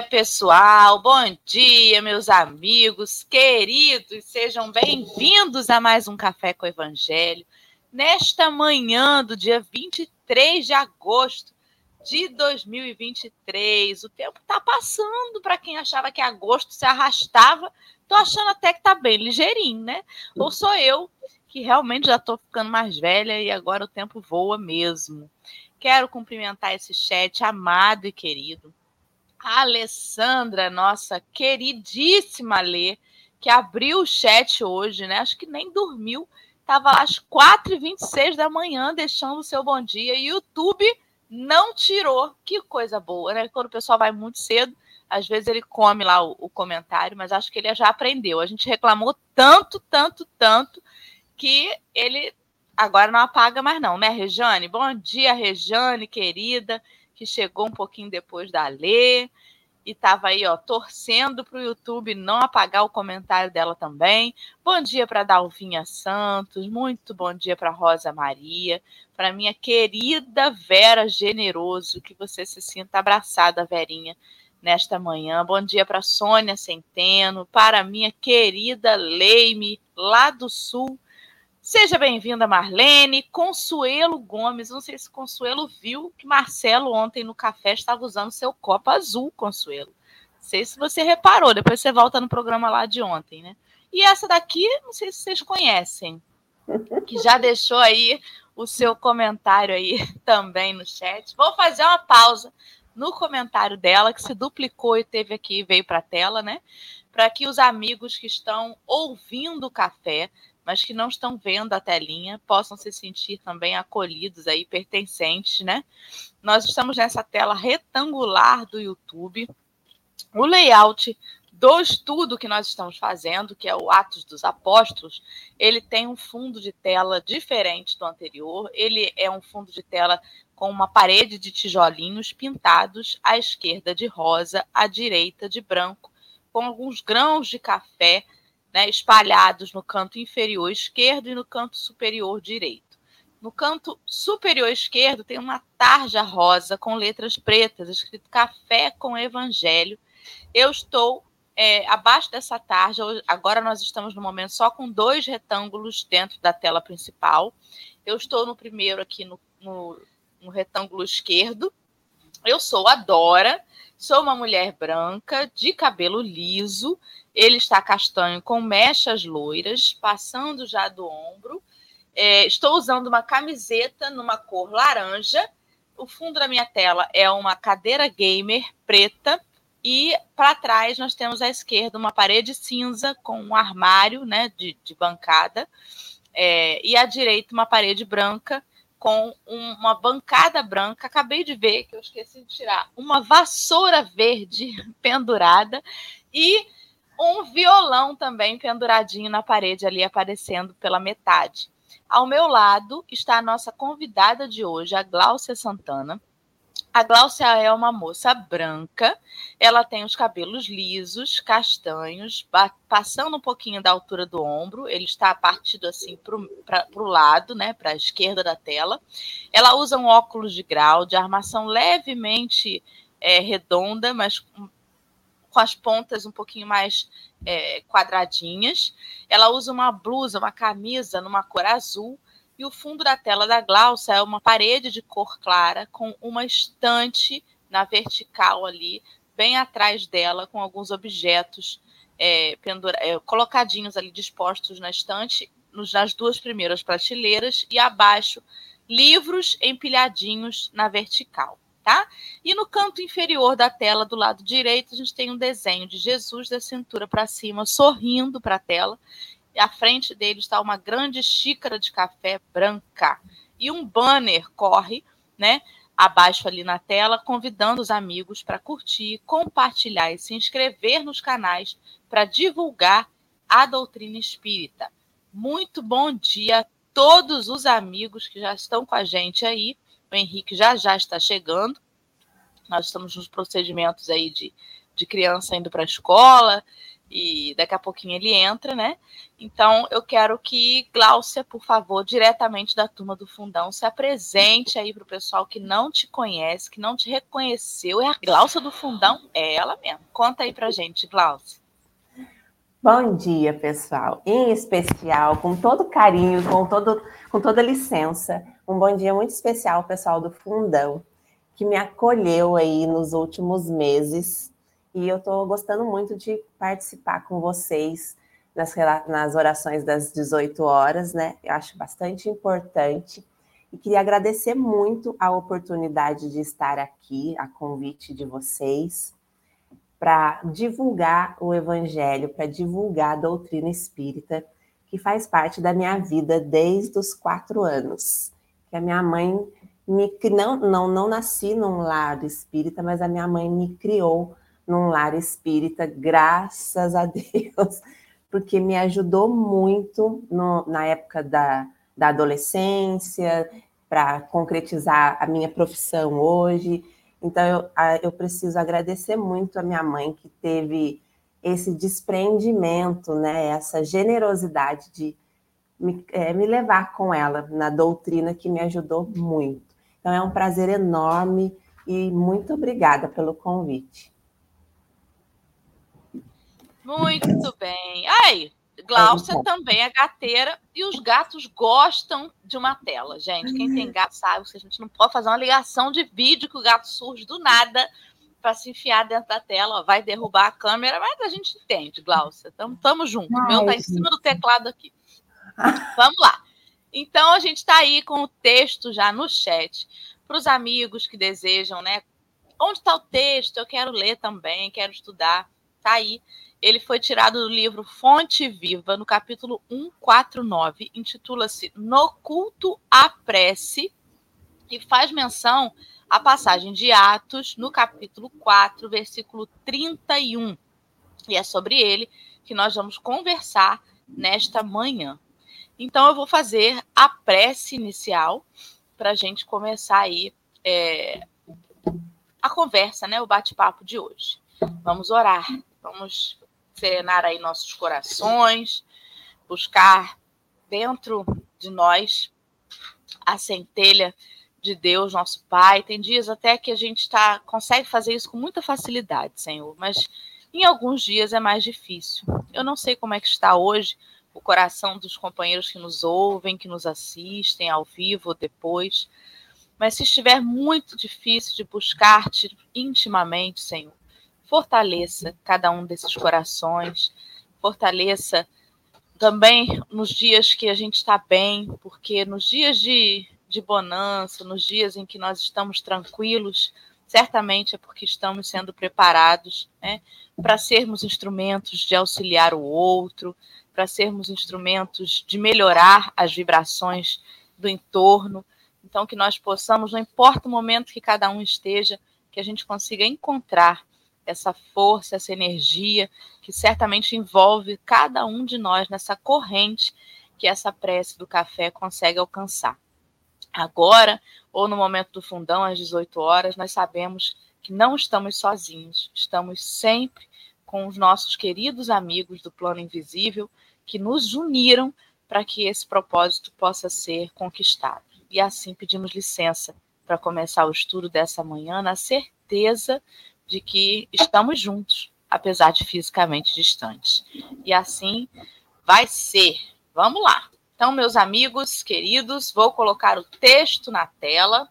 dia, pessoal. Bom dia, meus amigos queridos. Sejam bem-vindos a mais um Café com o Evangelho. Nesta manhã do dia 23 de agosto de 2023. O tempo está passando para quem achava que agosto se arrastava. Tô achando até que tá bem ligeirinho, né? Ou sou eu que realmente já estou ficando mais velha e agora o tempo voa mesmo. Quero cumprimentar esse chat amado e querido a Alessandra, nossa queridíssima Lê, que abriu o chat hoje, né? Acho que nem dormiu. Estava às 4h26 da manhã deixando o seu bom dia. E YouTube não tirou. Que coisa boa, né? Quando o pessoal vai muito cedo, às vezes ele come lá o, o comentário, mas acho que ele já aprendeu. A gente reclamou tanto, tanto, tanto, que ele agora não apaga mais, não, né, Rejane? Bom dia, Rejane, querida que chegou um pouquinho depois da Lê e estava aí, ó, torcendo para o YouTube não apagar o comentário dela também. Bom dia para Dalvinha Santos, muito bom dia para Rosa Maria, para minha querida Vera Generoso, que você se sinta abraçada, Verinha, nesta manhã. Bom dia para Sônia Centeno, para minha querida Leime, lá do Sul Seja bem-vinda, Marlene. Consuelo Gomes. Não sei se Consuelo viu que Marcelo ontem no café estava usando seu copo azul, Consuelo. Não sei se você reparou, depois você volta no programa lá de ontem, né? E essa daqui, não sei se vocês conhecem, que já deixou aí o seu comentário aí também no chat. Vou fazer uma pausa no comentário dela, que se duplicou e teve aqui, veio para a tela, né? Para que os amigos que estão ouvindo o café mas que não estão vendo a telinha, possam se sentir também acolhidos aí, pertencentes, né? Nós estamos nessa tela retangular do YouTube. O layout do estudo que nós estamos fazendo, que é o Atos dos Apóstolos, ele tem um fundo de tela diferente do anterior. Ele é um fundo de tela com uma parede de tijolinhos pintados à esquerda de rosa, à direita de branco, com alguns grãos de café né, espalhados no canto inferior esquerdo e no canto superior direito. No canto superior esquerdo tem uma tarja rosa com letras pretas, escrito Café com Evangelho. Eu estou é, abaixo dessa tarja, agora nós estamos no momento só com dois retângulos dentro da tela principal. Eu estou no primeiro aqui no, no, no retângulo esquerdo. Eu sou a Dora, sou uma mulher branca, de cabelo liso, ele está castanho com mechas loiras, passando já do ombro. É, estou usando uma camiseta numa cor laranja. O fundo da minha tela é uma cadeira gamer preta. E para trás nós temos à esquerda uma parede cinza com um armário né, de, de bancada. É, e à direita uma parede branca com um, uma bancada branca. Acabei de ver que eu esqueci de tirar uma vassoura verde pendurada e um violão também penduradinho na parede ali aparecendo pela metade. Ao meu lado está a nossa convidada de hoje, a Gláucia Santana. A Gláucia é uma moça branca, ela tem os cabelos lisos, castanhos, passando um pouquinho da altura do ombro, ele está partido assim para o lado, né, para a esquerda da tela. Ela usa um óculos de grau, de armação levemente é, redonda, mas com as pontas um pouquinho mais é, quadradinhas. Ela usa uma blusa, uma camisa numa cor azul. E o fundo da tela da Glaucia é uma parede de cor clara com uma estante na vertical ali, bem atrás dela, com alguns objetos é, pendura, é, colocadinhos ali dispostos na estante, nas duas primeiras prateleiras, e abaixo livros empilhadinhos na vertical tá? E no canto inferior da tela, do lado direito, a gente tem um desenho de Jesus da cintura para cima, sorrindo para a tela. E à frente dele está uma grande xícara de café branca. E um banner corre, né? Abaixo ali na tela, convidando os amigos para curtir, compartilhar e se inscrever nos canais para divulgar a doutrina espírita. Muito bom dia a todos os amigos que já estão com a gente aí. O Henrique já já está chegando. Nós estamos nos procedimentos aí de, de criança indo para a escola, e daqui a pouquinho ele entra, né? Então eu quero que Gláucia, por favor, diretamente da turma do Fundão, se apresente aí para o pessoal que não te conhece, que não te reconheceu. É a Gláucia do Fundão? É ela mesmo. Conta aí para gente, Gláucia. Bom dia, pessoal. Em especial, com todo carinho, com, todo, com toda licença, um bom dia muito especial pessoal do Fundão, que me acolheu aí nos últimos meses e eu estou gostando muito de participar com vocês nas, nas orações das 18 horas, né? Eu acho bastante importante. E queria agradecer muito a oportunidade de estar aqui, a convite de vocês, para divulgar o Evangelho, para divulgar a doutrina espírita, que faz parte da minha vida desde os quatro anos. Que a minha mãe me não, não, não nasci num lar espírita, mas a minha mãe me criou num lar espírita, graças a Deus, porque me ajudou muito no, na época da, da adolescência, para concretizar a minha profissão hoje. Então, eu, eu preciso agradecer muito a minha mãe, que teve esse desprendimento, né, essa generosidade de me, é, me levar com ela na doutrina, que me ajudou muito. Então, é um prazer enorme e muito obrigada pelo convite. Muito bem. Aí, Glaucia também é gateira e os gatos gostam de uma tela, gente. Quem tem gato sabe que a gente não pode fazer uma ligação de vídeo que o gato surge do nada para se enfiar dentro da tela, ó, vai derrubar a câmera, mas a gente entende, Glaucia. Tamo, junto. O meu tá em cima do teclado aqui. Vamos lá. Então a gente está aí com o texto já no chat para os amigos que desejam, né? Onde está o texto? Eu quero ler também, quero estudar. Tá aí ele foi tirado do livro Fonte Viva, no capítulo 149, intitula-se No Culto à Prece, e faz menção à passagem de Atos, no capítulo 4, versículo 31. E é sobre ele que nós vamos conversar nesta manhã. Então, eu vou fazer a prece inicial para a gente começar aí é, a conversa, né, o bate-papo de hoje. Vamos orar, vamos serenar aí nossos corações, buscar dentro de nós a centelha de Deus, nosso Pai. Tem dias até que a gente tá, consegue fazer isso com muita facilidade, Senhor, mas em alguns dias é mais difícil. Eu não sei como é que está hoje o coração dos companheiros que nos ouvem, que nos assistem ao vivo ou depois. Mas se estiver muito difícil de buscar-te intimamente, Senhor, fortaleça cada um desses corações, fortaleça também nos dias que a gente está bem, porque nos dias de, de bonança, nos dias em que nós estamos tranquilos, certamente é porque estamos sendo preparados né, para sermos instrumentos de auxiliar o outro, para sermos instrumentos de melhorar as vibrações do entorno. Então, que nós possamos, não importa o momento que cada um esteja, que a gente consiga encontrar essa força, essa energia que certamente envolve cada um de nós nessa corrente que essa prece do café consegue alcançar. Agora, ou no momento do fundão, às 18 horas, nós sabemos que não estamos sozinhos, estamos sempre com os nossos queridos amigos do plano invisível que nos uniram para que esse propósito possa ser conquistado. E assim pedimos licença para começar o estudo dessa manhã na certeza de que estamos juntos, apesar de fisicamente distantes. E assim vai ser. Vamos lá. Então, meus amigos queridos, vou colocar o texto na tela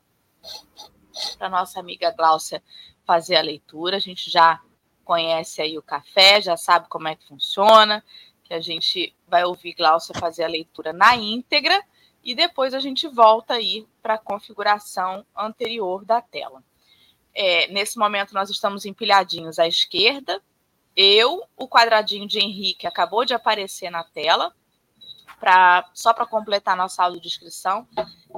para nossa amiga Gláucia fazer a leitura. A gente já conhece aí o café, já sabe como é que funciona, que a gente vai ouvir Gláucia fazer a leitura na íntegra e depois a gente volta aí para a configuração anterior da tela. É, nesse momento, nós estamos empilhadinhos à esquerda. Eu, o quadradinho de Henrique acabou de aparecer na tela. Pra, só para completar nossa audiodescrição,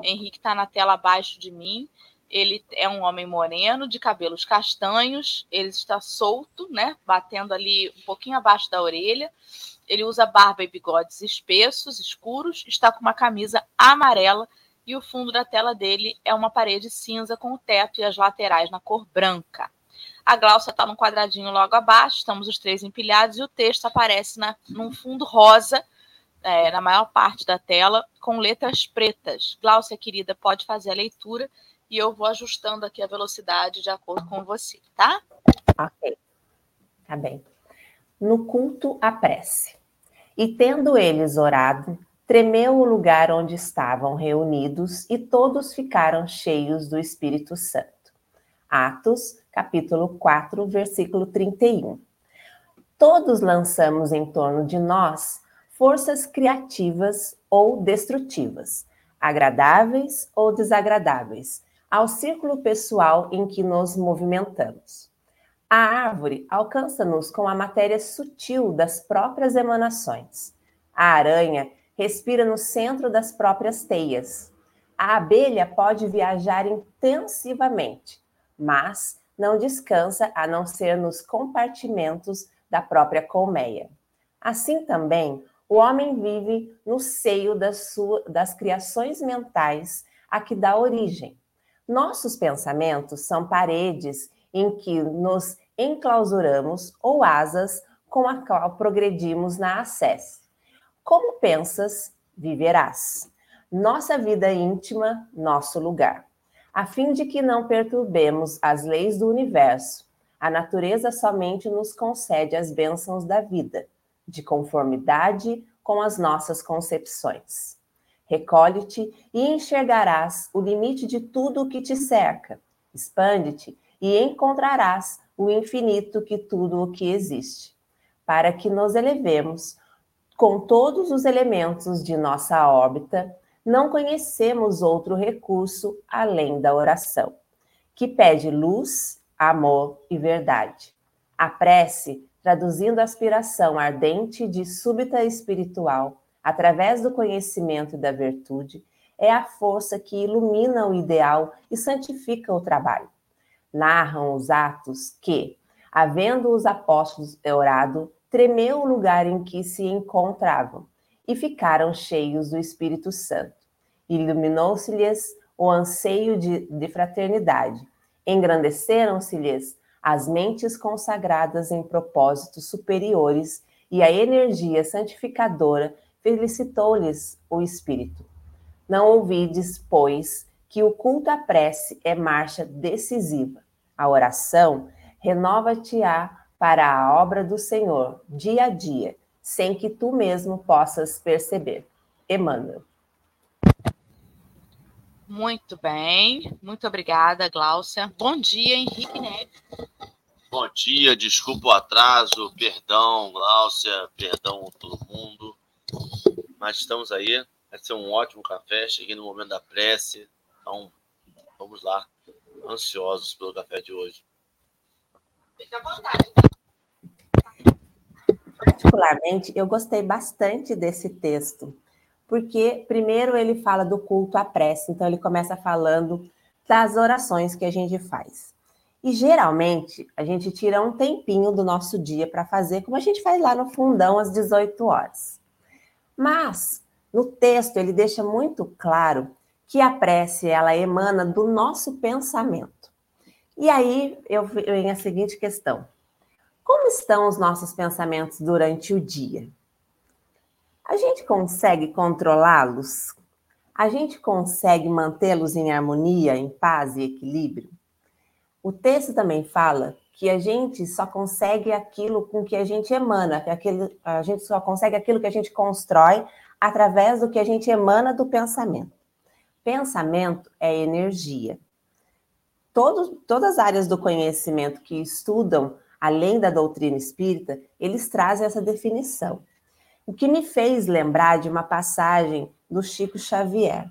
Henrique está na tela abaixo de mim. Ele é um homem moreno, de cabelos castanhos. Ele está solto, né? Batendo ali um pouquinho abaixo da orelha. Ele usa barba e bigodes espessos, escuros. Está com uma camisa amarela e o fundo da tela dele é uma parede cinza com o teto e as laterais na cor branca. A Glaucia está no quadradinho logo abaixo, estamos os três empilhados e o texto aparece na, num fundo rosa, é, na maior parte da tela, com letras pretas. Glaucia, querida, pode fazer a leitura e eu vou ajustando aqui a velocidade de acordo com você, tá? Ok. Tá bem. No culto à prece. E tendo eles orado, tremeu o lugar onde estavam reunidos e todos ficaram cheios do Espírito Santo. Atos, capítulo 4, versículo 31. Todos lançamos em torno de nós forças criativas ou destrutivas, agradáveis ou desagradáveis, ao círculo pessoal em que nos movimentamos. A árvore alcança-nos com a matéria sutil das próprias emanações. A aranha respira no centro das próprias teias. A abelha pode viajar intensivamente, mas não descansa a não ser nos compartimentos da própria colmeia. Assim também, o homem vive no seio das, das criações mentais a que dá origem. Nossos pensamentos são paredes em que nos enclausuramos ou asas com a qual progredimos na acesse. Como pensas, viverás. Nossa vida íntima, nosso lugar. A fim de que não perturbemos as leis do universo, a natureza somente nos concede as bênçãos da vida, de conformidade com as nossas concepções. Recolhe-te e enxergarás o limite de tudo o que te cerca. Expande-te e encontrarás o infinito que tudo o que existe, para que nos elevemos com todos os elementos de nossa órbita, não conhecemos outro recurso além da oração, que pede luz, amor e verdade. A prece, traduzindo a aspiração ardente de súbita espiritual, através do conhecimento e da virtude, é a força que ilumina o ideal e santifica o trabalho. Narram os atos que, havendo os apóstolos orado, tremeu o lugar em que se encontravam e ficaram cheios do Espírito Santo. Iluminou-se-lhes o anseio de, de fraternidade. Engrandeceram-se-lhes as mentes consagradas em propósitos superiores e a energia santificadora felicitou-lhes o espírito. Não ouvides, pois, que o culto à prece é marcha decisiva. A oração renova-te-á para a obra do Senhor, dia a dia, sem que tu mesmo possas perceber. Emmanuel. Muito bem, muito obrigada, Gláucia. Bom dia, Henrique Neves. Bom dia, desculpa o atraso, perdão, Gláucia, perdão todo mundo. Mas estamos aí, vai ser um ótimo café. Cheguei no momento da prece, então vamos lá, ansiosos pelo café de hoje. Fique à vontade. Particularmente, eu gostei bastante desse texto, porque, primeiro, ele fala do culto à prece, então, ele começa falando das orações que a gente faz. E geralmente a gente tira um tempinho do nosso dia para fazer, como a gente faz lá no fundão às 18 horas. Mas no texto ele deixa muito claro que a prece ela emana do nosso pensamento. E aí eu venho a seguinte questão: como estão os nossos pensamentos durante o dia? A gente consegue controlá-los? A gente consegue mantê-los em harmonia, em paz e equilíbrio? O texto também fala que a gente só consegue aquilo com que a gente emana, que aquilo, a gente só consegue aquilo que a gente constrói através do que a gente emana do pensamento. Pensamento é energia. Todos, todas as áreas do conhecimento que estudam além da doutrina espírita, eles trazem essa definição. O que me fez lembrar de uma passagem do Chico Xavier.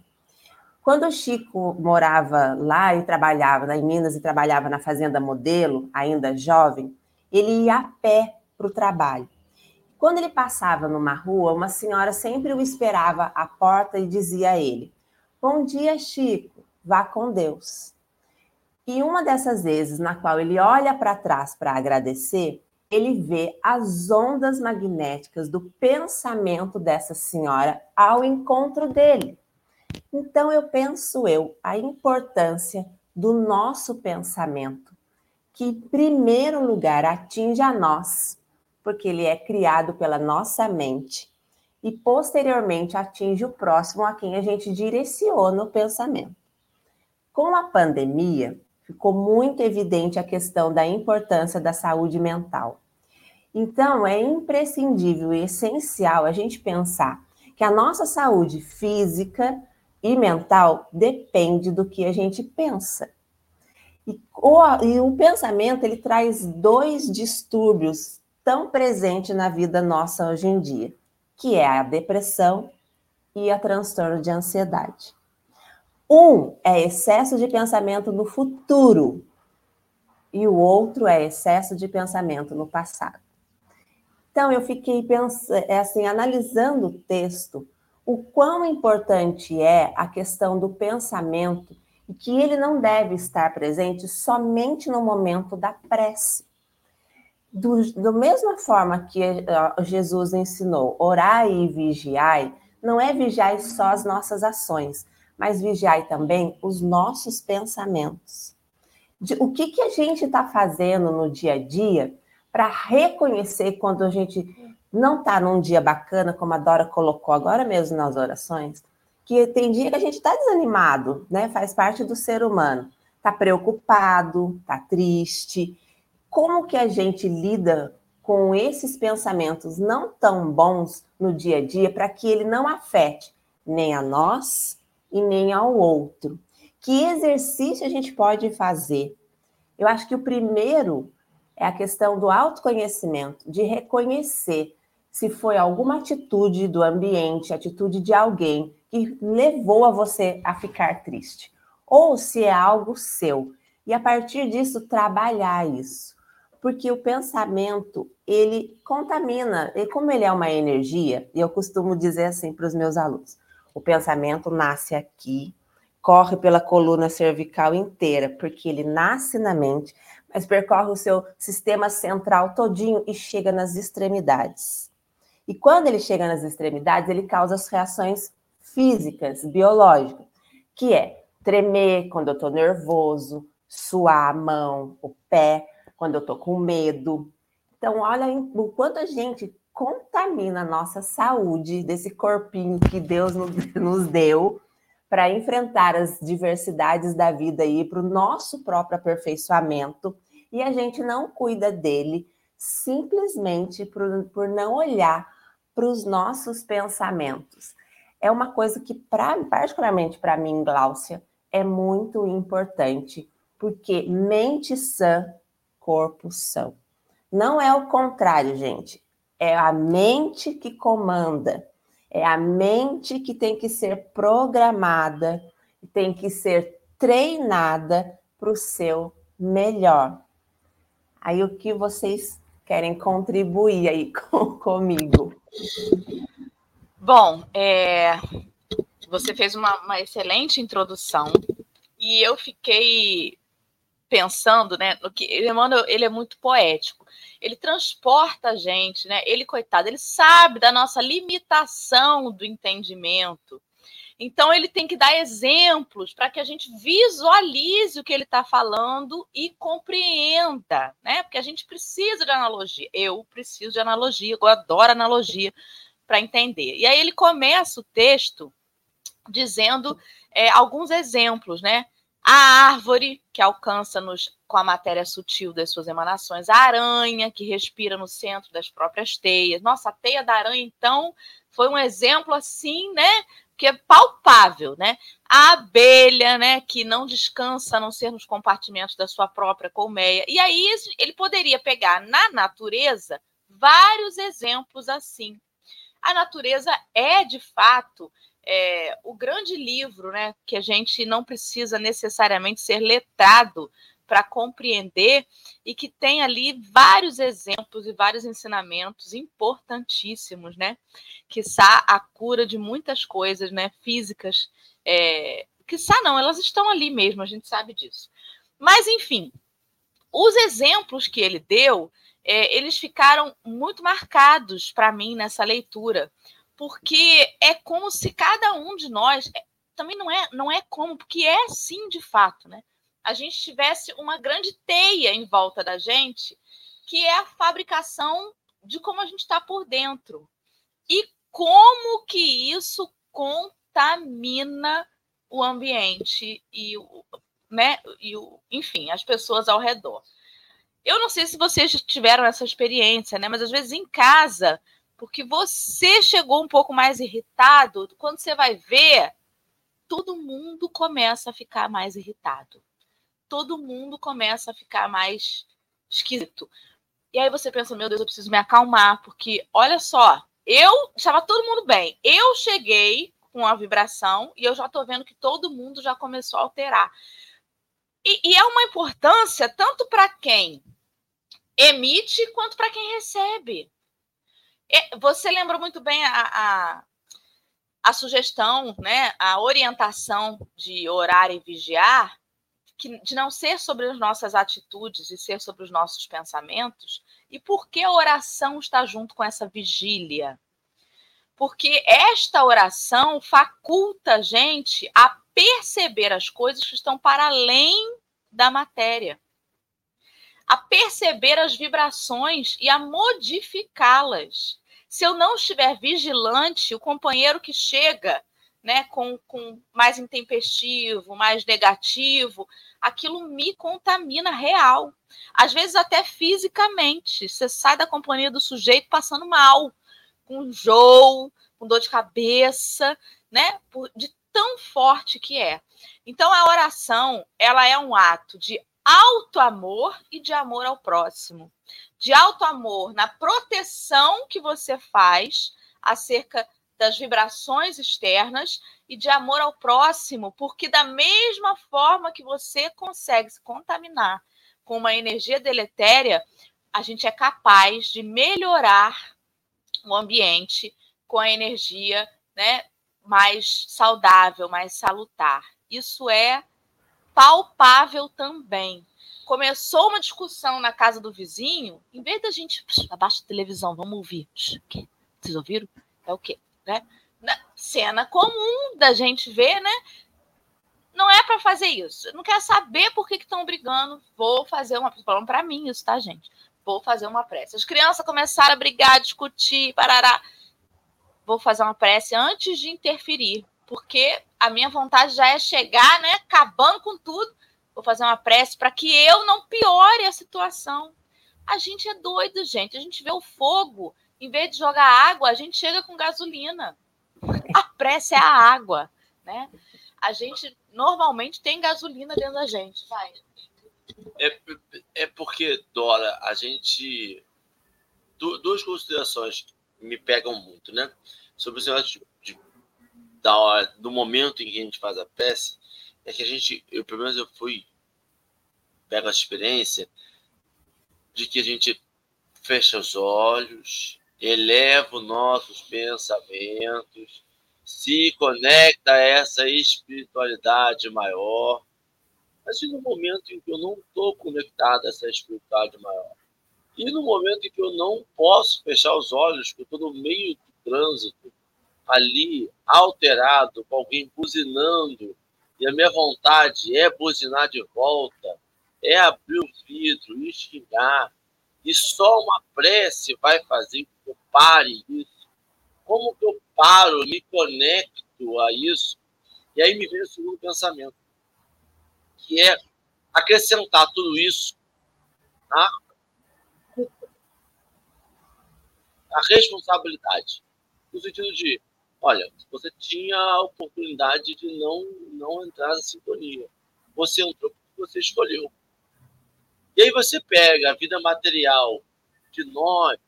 Quando o Chico morava lá e trabalhava em Minas e trabalhava na fazenda Modelo, ainda jovem, ele ia a pé para o trabalho. Quando ele passava numa rua, uma senhora sempre o esperava à porta e dizia a ele: Bom dia, Chico, vá com Deus. E uma dessas vezes na qual ele olha para trás para agradecer, ele vê as ondas magnéticas do pensamento dessa senhora ao encontro dele. Então eu penso eu a importância do nosso pensamento, que, em primeiro lugar, atinge a nós, porque ele é criado pela nossa mente, e posteriormente atinge o próximo a quem a gente direciona o pensamento. Com a pandemia, ficou muito evidente a questão da importância da saúde mental. Então, é imprescindível e essencial a gente pensar que a nossa saúde física e mental depende do que a gente pensa. E o, e o pensamento ele traz dois distúrbios tão presentes na vida nossa hoje em dia, que é a depressão e a transtorno de ansiedade. Um é excesso de pensamento no futuro e o outro é excesso de pensamento no passado. Então eu fiquei pensando, é assim, analisando o texto, o quão importante é a questão do pensamento e que ele não deve estar presente somente no momento da prece. Do, da mesma forma que Jesus ensinou, orai e vigiai, não é vigiai só as nossas ações, mas vigiai também os nossos pensamentos. De, o que, que a gente está fazendo no dia a dia para reconhecer quando a gente não está num dia bacana, como a Dora colocou agora mesmo nas orações, que tem dia que a gente está desanimado, né? Faz parte do ser humano. Está preocupado, está triste. Como que a gente lida com esses pensamentos não tão bons no dia a dia para que ele não afete nem a nós e nem ao outro? Que exercício a gente pode fazer? Eu acho que o primeiro é a questão do autoconhecimento, de reconhecer se foi alguma atitude do ambiente, atitude de alguém que levou a você a ficar triste, ou se é algo seu. E a partir disso trabalhar isso. Porque o pensamento, ele contamina, e como ele é uma energia, e eu costumo dizer assim para os meus alunos, o pensamento nasce aqui, corre pela coluna cervical inteira, porque ele nasce na mente, mas percorre o seu sistema central todinho e chega nas extremidades. E quando ele chega nas extremidades, ele causa as reações físicas, biológicas, que é tremer quando eu estou nervoso, suar a mão, o pé, quando eu estou com medo. Então, olha o quanto a gente contamina a nossa saúde desse corpinho que Deus nos deu para enfrentar as diversidades da vida aí para o nosso próprio aperfeiçoamento e a gente não cuida dele simplesmente por, por não olhar para os nossos pensamentos. É uma coisa que, pra, particularmente para mim, Gláucia, é muito importante, porque mente sã, corpo são. Não é o contrário, gente. É a mente que comanda. É a mente que tem que ser programada, tem que ser treinada para o seu melhor. Aí o que vocês querem contribuir aí com, comigo? Bom, é, você fez uma, uma excelente introdução e eu fiquei pensando, né, no que Emmanuel, ele é muito poético. Ele transporta a gente, né? Ele coitado, ele sabe da nossa limitação do entendimento. Então ele tem que dar exemplos para que a gente visualize o que ele está falando e compreenda, né? Porque a gente precisa de analogia. Eu preciso de analogia, eu adoro analogia para entender. E aí ele começa o texto dizendo é, alguns exemplos, né? a árvore que alcança-nos com a matéria sutil das suas emanações, a aranha que respira no centro das próprias teias. Nossa, a teia da aranha, então, foi um exemplo assim, né? Que é palpável, né? A abelha, né, que não descansa a não ser nos compartimentos da sua própria colmeia. E aí ele poderia pegar na natureza vários exemplos assim. A natureza é, de fato, é, o grande livro, né, que a gente não precisa necessariamente ser letrado para compreender e que tem ali vários exemplos e vários ensinamentos importantíssimos, né? Que sa a cura de muitas coisas, né? Físicas, é, que não, elas estão ali mesmo, a gente sabe disso. Mas enfim, os exemplos que ele deu, é, eles ficaram muito marcados para mim nessa leitura, porque é como se cada um de nós é, também não é não é como, porque é sim de fato, né? A gente tivesse uma grande teia em volta da gente, que é a fabricação de como a gente está por dentro. E como que isso contamina o ambiente e o, né, e o, enfim, as pessoas ao redor. Eu não sei se vocês tiveram essa experiência, né? Mas às vezes em casa, porque você chegou um pouco mais irritado, quando você vai ver, todo mundo começa a ficar mais irritado. Todo mundo começa a ficar mais esquisito. E aí você pensa, meu Deus, eu preciso me acalmar, porque olha só, eu estava todo mundo bem. Eu cheguei com a vibração e eu já estou vendo que todo mundo já começou a alterar. E, e é uma importância tanto para quem emite quanto para quem recebe. Você lembrou muito bem a, a, a, sugestão, né, a orientação de orar e vigiar, que, de não ser sobre as nossas atitudes e ser sobre os nossos pensamentos. E por que a oração está junto com essa vigília? Porque esta oração faculta a gente a perceber as coisas que estão para além da matéria, a perceber as vibrações e a modificá-las. Se eu não estiver vigilante, o companheiro que chega né, com, com mais intempestivo, mais negativo, aquilo me contamina real. Às vezes até fisicamente. Você sai da companhia do sujeito passando mal, com enjoo, com dor de cabeça, né? De tão forte que é. Então a oração, ela é um ato de alto amor e de amor ao próximo. De alto amor na proteção que você faz acerca das vibrações externas e de amor ao próximo, porque da mesma forma que você consegue se contaminar com uma energia deletéria, a gente é capaz de melhorar o ambiente com a energia né, mais saudável, mais salutar. Isso é palpável também. Começou uma discussão na casa do vizinho, em vez da gente abaixa a televisão, vamos ouvir. Vocês ouviram? É o quê? Né? Cena comum da gente ver, né? Não é para fazer isso. Não quer saber por que estão brigando. Vou fazer uma. Falando para mim isso, tá, gente? Vou fazer uma prece. As crianças começaram a brigar, discutir, parará vou fazer uma prece antes de interferir, porque a minha vontade já é chegar, né, acabando com tudo. Vou fazer uma prece para que eu não piore a situação. A gente é doido, gente. A gente vê o fogo, em vez de jogar água, a gente chega com gasolina. A prece é a água, né? A gente normalmente tem gasolina dentro da gente. Vai. É, é porque, Dora, a gente. duas considerações me pegam muito, né? Sobre o negócio de, de, da, do momento em que a gente faz a peça, é que a gente, eu pelo menos eu fui, pego a experiência de que a gente fecha os olhos, eleva os nossos pensamentos, se conecta a essa espiritualidade maior. Mas no momento em que eu não estou conectado a essa espiritualidade maior? E no momento em que eu não posso fechar os olhos, que eu estou no meio do trânsito, ali, alterado, com alguém buzinando, e a minha vontade é buzinar de volta, é abrir o vidro e xingar, e só uma prece vai fazer eu pare isso. Como que eu paro, me conecto a isso? E aí me vem o segundo pensamento, que é acrescentar tudo isso a a responsabilidade. No sentido de, olha, você tinha a oportunidade de não, não entrar na sintonia. Você entrou porque você escolheu. E aí você pega a vida material de nós,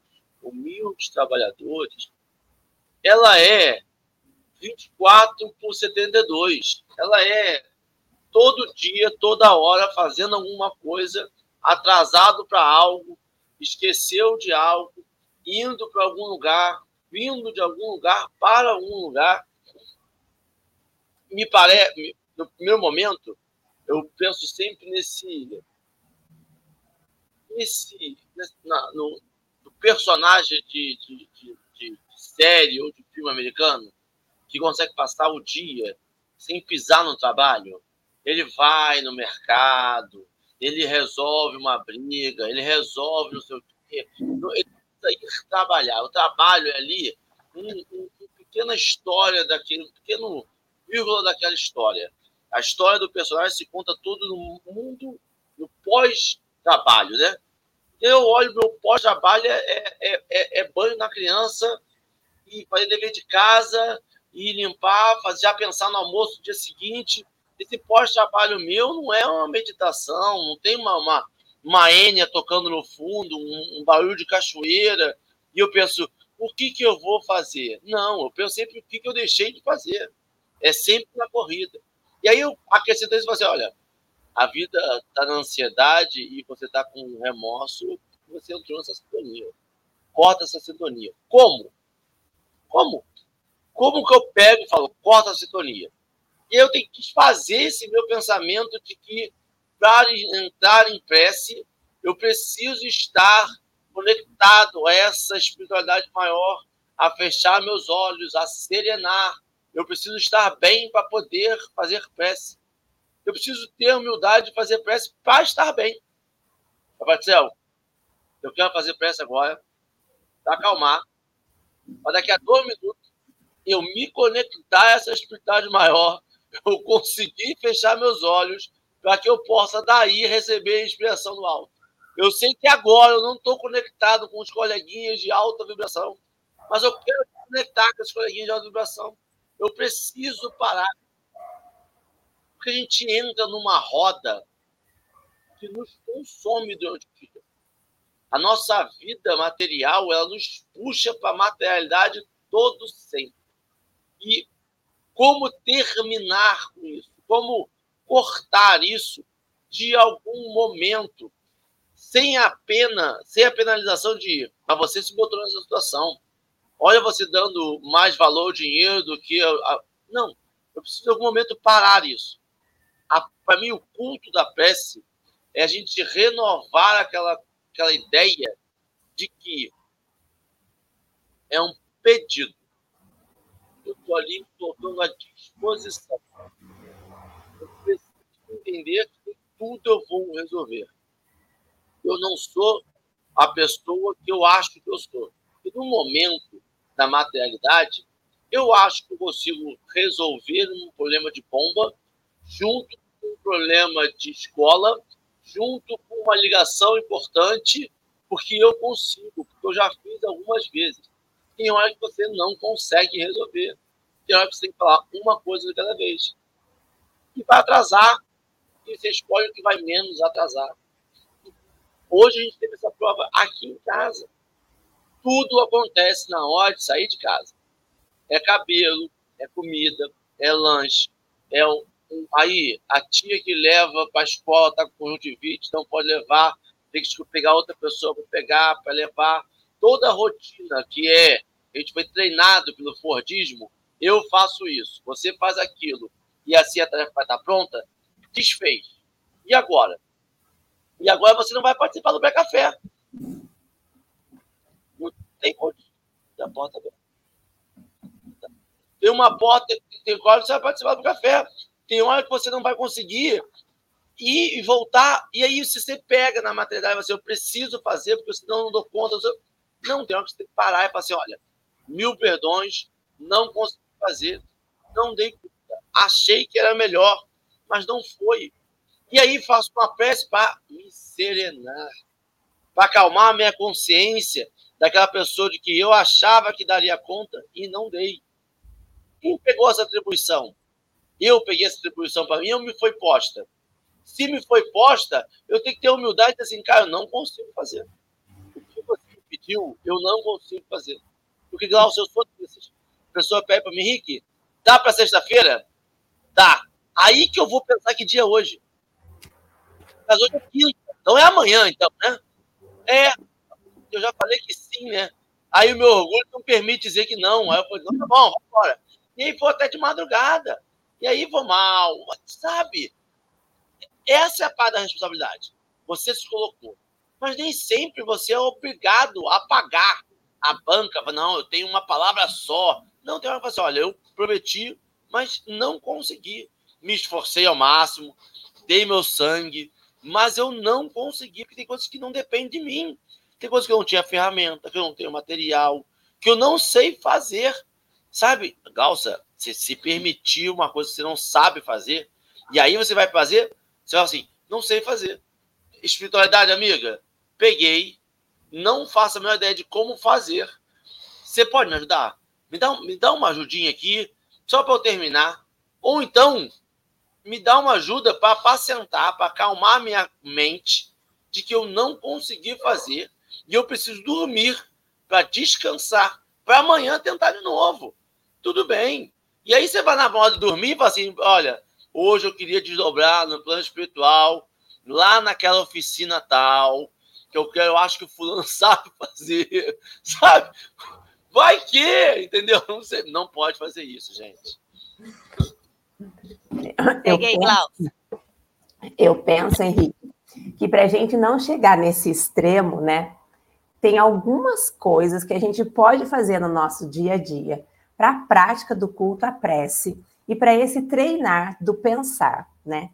humildes trabalhadores, ela é 24 por 72. Ela é todo dia, toda hora, fazendo alguma coisa, atrasado para algo, esqueceu de algo, indo para algum lugar, vindo de algum lugar para algum lugar. Me parece, no primeiro momento, eu penso sempre nesse, nesse, na, no, personagem de, de, de, de série ou de filme americano que consegue passar o dia sem pisar no trabalho, ele vai no mercado, ele resolve uma briga, ele resolve não sei o quê. Ele precisa ir trabalhar. O trabalho é ali uma um, um pequena história daquele, um pequeno vírgula daquela história. A história do personagem se conta todo no mundo, no pós-trabalho, né? Eu olho meu pós-trabalho é, é, é, é, banho na criança e fazer dever de casa e limpar, fazer, já pensar no almoço do dia seguinte. Esse pós-trabalho meu não é uma meditação, não tem uma, uma, uma tocando no fundo, um, um, barulho de cachoeira, e eu penso, o que, que eu vou fazer? Não, eu penso sempre o que, que eu deixei de fazer. É sempre na corrida. E aí eu acrescento isso e falo assim, olha, a vida está na ansiedade e você está com remorso, você entrou nessa sintonia. Corta essa sintonia. Como? Como? Como que eu pego e falo, corta a sintonia? E eu tenho que fazer esse meu pensamento de que para entrar em prece, eu preciso estar conectado a essa espiritualidade maior, a fechar meus olhos, a serenar. Eu preciso estar bem para poder fazer prece. Eu preciso ter humildade de fazer prece para estar bem. Marcelo, eu quero fazer prece agora, para acalmar, para daqui a dois minutos eu me conectar a essa espiritualidade maior, eu conseguir fechar meus olhos para que eu possa daí receber a inspiração do alto. Eu sei que agora eu não estou conectado com os coleguinhas de alta vibração, mas eu quero conectar com os coleguinhas de alta vibração. Eu preciso parar porque a gente entra numa roda que nos consome durante o dia. A nossa vida material, ela nos puxa para a materialidade todo sempre. E como terminar com isso? Como cortar isso de algum momento, sem a pena, sem a penalização de a você se botou nessa situação. Olha você dando mais valor ao dinheiro do que a... não, eu preciso em algum momento parar isso para mim, o culto da prece é a gente renovar aquela, aquela ideia de que é um pedido. Eu estou ali me colocando à disposição. Eu preciso entender que tudo eu vou resolver. Eu não sou a pessoa que eu acho que eu sou. E no momento da materialidade, eu acho que eu consigo resolver um problema de bomba junto um problema de escola, junto com uma ligação importante, porque eu consigo, porque eu já fiz algumas vezes. Tem hora que você não consegue resolver. Tem hora que você tem que falar uma coisa de cada vez. E vai atrasar, e você escolhe o que vai menos atrasar. Hoje a gente teve essa prova aqui em casa. Tudo acontece na hora de sair de casa. É cabelo, é comida, é lanche, é aí a tia que leva para a escola está com conjuntivite, não pode levar, tem que pegar outra pessoa para pegar, para levar. Toda a rotina que é, a gente foi treinado pelo Fordismo, eu faço isso, você faz aquilo, e assim a tarefa vai estar pronta, desfez. E agora? E agora você não vai participar do pré-café. Não tem a porta aberta. Tem uma porta, tem qual você vai participar do café tem hora que você não vai conseguir ir e voltar, e aí se você pega na materialidade, você, eu preciso fazer, porque senão eu não dou conta. Não, tem hora que você tem que parar e falar assim, olha, mil perdões, não consegui fazer, não dei conta, achei que era melhor, mas não foi. E aí faço uma prece para me serenar, para acalmar a minha consciência daquela pessoa de que eu achava que daria conta e não dei. Quem pegou essa atribuição? Eu peguei essa atribuição para mim, eu me foi posta. Se me foi posta, eu tenho que ter humildade e assim, cara, eu não consigo fazer. O que você me pediu, eu não consigo fazer. Porque, Glaucio, eu sou desses. A pessoa pede para mim, Henrique, dá para sexta-feira? Dá. Aí que eu vou pensar que dia é hoje. Mas hoje é quinta. Então é amanhã, então, né? É. Eu já falei que sim, né? Aí o meu orgulho não permite dizer que não. Aí eu falei, não, tá bom, vamos embora. E aí vou até de madrugada. E aí vou mal, sabe? Essa é a parte da responsabilidade. Você se colocou. Mas nem sempre você é obrigado a pagar a banca. Não, eu tenho uma palavra só. Não, tem uma coisa assim, olha, eu prometi, mas não consegui. me esforcei ao máximo, dei meu sangue, mas eu não consegui, porque tem coisas que não dependem de mim. Tem coisas que eu não tinha ferramenta, que eu não tenho material, que eu não sei fazer. Sabe, Galsa, você se permitir uma coisa que você não sabe fazer, e aí você vai fazer, você vai assim, não sei fazer. Espiritualidade, amiga, peguei, não faço a menor ideia de como fazer. Você pode me ajudar? Me dá, me dá uma ajudinha aqui, só para eu terminar. Ou então, me dá uma ajuda para apacentar, para acalmar minha mente de que eu não consegui fazer e eu preciso dormir para descansar, para amanhã tentar de novo. Tudo bem. E aí você vai na hora de dormir e fala assim: olha, hoje eu queria desdobrar no plano espiritual, lá naquela oficina tal, que eu, eu acho que o fulano sabe fazer, sabe? Vai que, entendeu? Não, sei, não pode fazer isso, gente. Peguei, Glaucia. Eu penso, Henrique, que para a gente não chegar nesse extremo, né, tem algumas coisas que a gente pode fazer no nosso dia a dia para a prática do culto à prece e para esse treinar do pensar, né?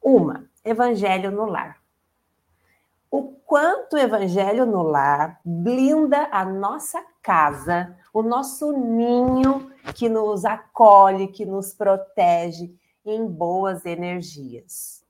Uma, evangelho no lar. O quanto o evangelho no lar blinda a nossa casa, o nosso ninho que nos acolhe, que nos protege em boas energias.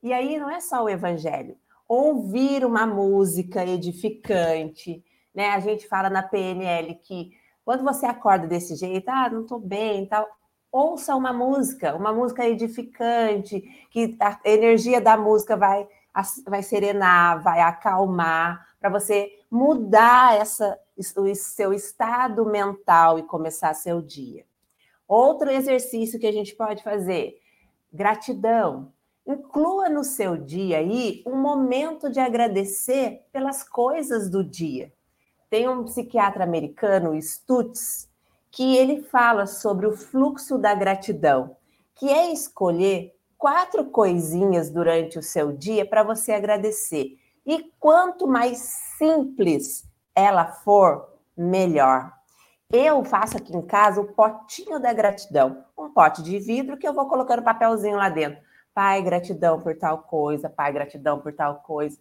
E aí não é só o evangelho, ouvir uma música edificante, né? A gente fala na PNL que quando você acorda desse jeito, ah, não estou bem, tal, ouça uma música, uma música edificante, que a energia da música vai vai serenar, vai acalmar, para você mudar essa o seu estado mental e começar seu dia. Outro exercício que a gente pode fazer, gratidão. Inclua no seu dia aí um momento de agradecer pelas coisas do dia. Tem um psiquiatra americano, Stutz, que ele fala sobre o fluxo da gratidão, que é escolher quatro coisinhas durante o seu dia para você agradecer. E quanto mais simples ela for, melhor. Eu faço aqui em casa o potinho da gratidão, um pote de vidro que eu vou colocando papelzinho lá dentro. Pai, gratidão por tal coisa, pai, gratidão por tal coisa.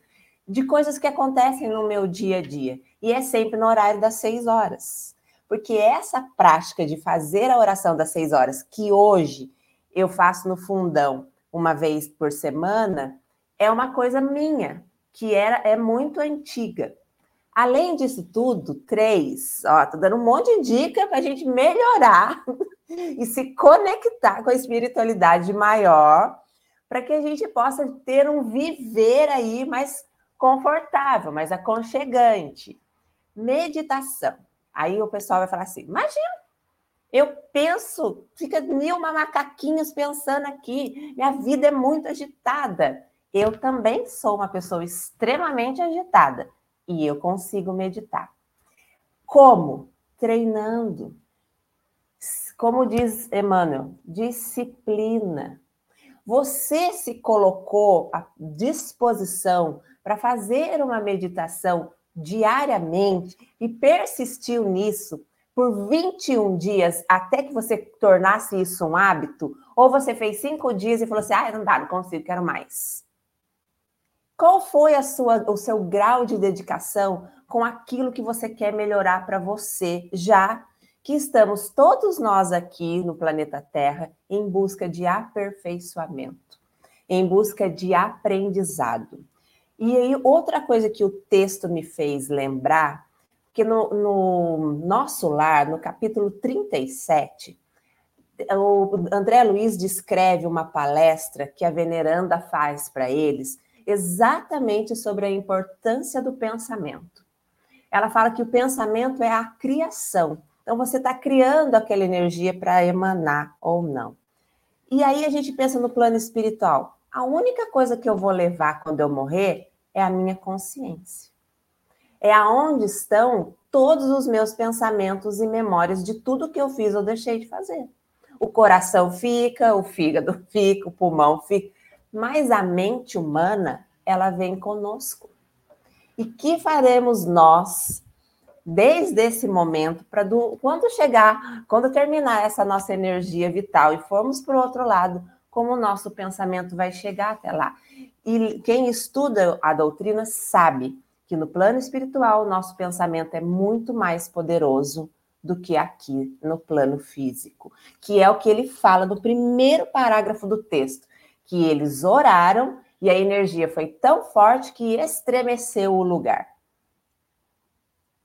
De coisas que acontecem no meu dia a dia. E é sempre no horário das seis horas. Porque essa prática de fazer a oração das seis horas, que hoje eu faço no fundão uma vez por semana, é uma coisa minha, que era, é muito antiga. Além disso tudo, três, ó, tô dando um monte de dica para a gente melhorar e se conectar com a espiritualidade maior para que a gente possa ter um viver aí mais confortável, mais aconchegante. Meditação. Aí o pessoal vai falar assim: imagina, eu penso, fica mil macaquinhos pensando aqui, minha vida é muito agitada. Eu também sou uma pessoa extremamente agitada e eu consigo meditar. Como? Treinando. Como diz Emmanuel, disciplina. Você se colocou à disposição para fazer uma meditação diariamente e persistiu nisso por 21 dias até que você tornasse isso um hábito? Ou você fez cinco dias e falou assim: ah, não dá, não consigo, quero mais? Qual foi a sua, o seu grau de dedicação com aquilo que você quer melhorar para você, já que estamos todos nós aqui no planeta Terra em busca de aperfeiçoamento, em busca de aprendizado. E aí, outra coisa que o texto me fez lembrar, que no, no nosso lar, no capítulo 37, o André Luiz descreve uma palestra que a veneranda faz para eles, exatamente sobre a importância do pensamento. Ela fala que o pensamento é a criação. Então, você está criando aquela energia para emanar ou não. E aí a gente pensa no plano espiritual. A única coisa que eu vou levar quando eu morrer é a minha consciência. É aonde estão todos os meus pensamentos e memórias de tudo que eu fiz ou deixei de fazer. O coração fica, o fígado fica, o pulmão fica, mas a mente humana, ela vem conosco. E que faremos nós desde esse momento, para quando chegar, quando terminar essa nossa energia vital e formos para o outro lado, como o nosso pensamento vai chegar até lá. E quem estuda a doutrina sabe que no plano espiritual o nosso pensamento é muito mais poderoso do que aqui no plano físico, que é o que ele fala no primeiro parágrafo do texto, que eles oraram e a energia foi tão forte que estremeceu o lugar.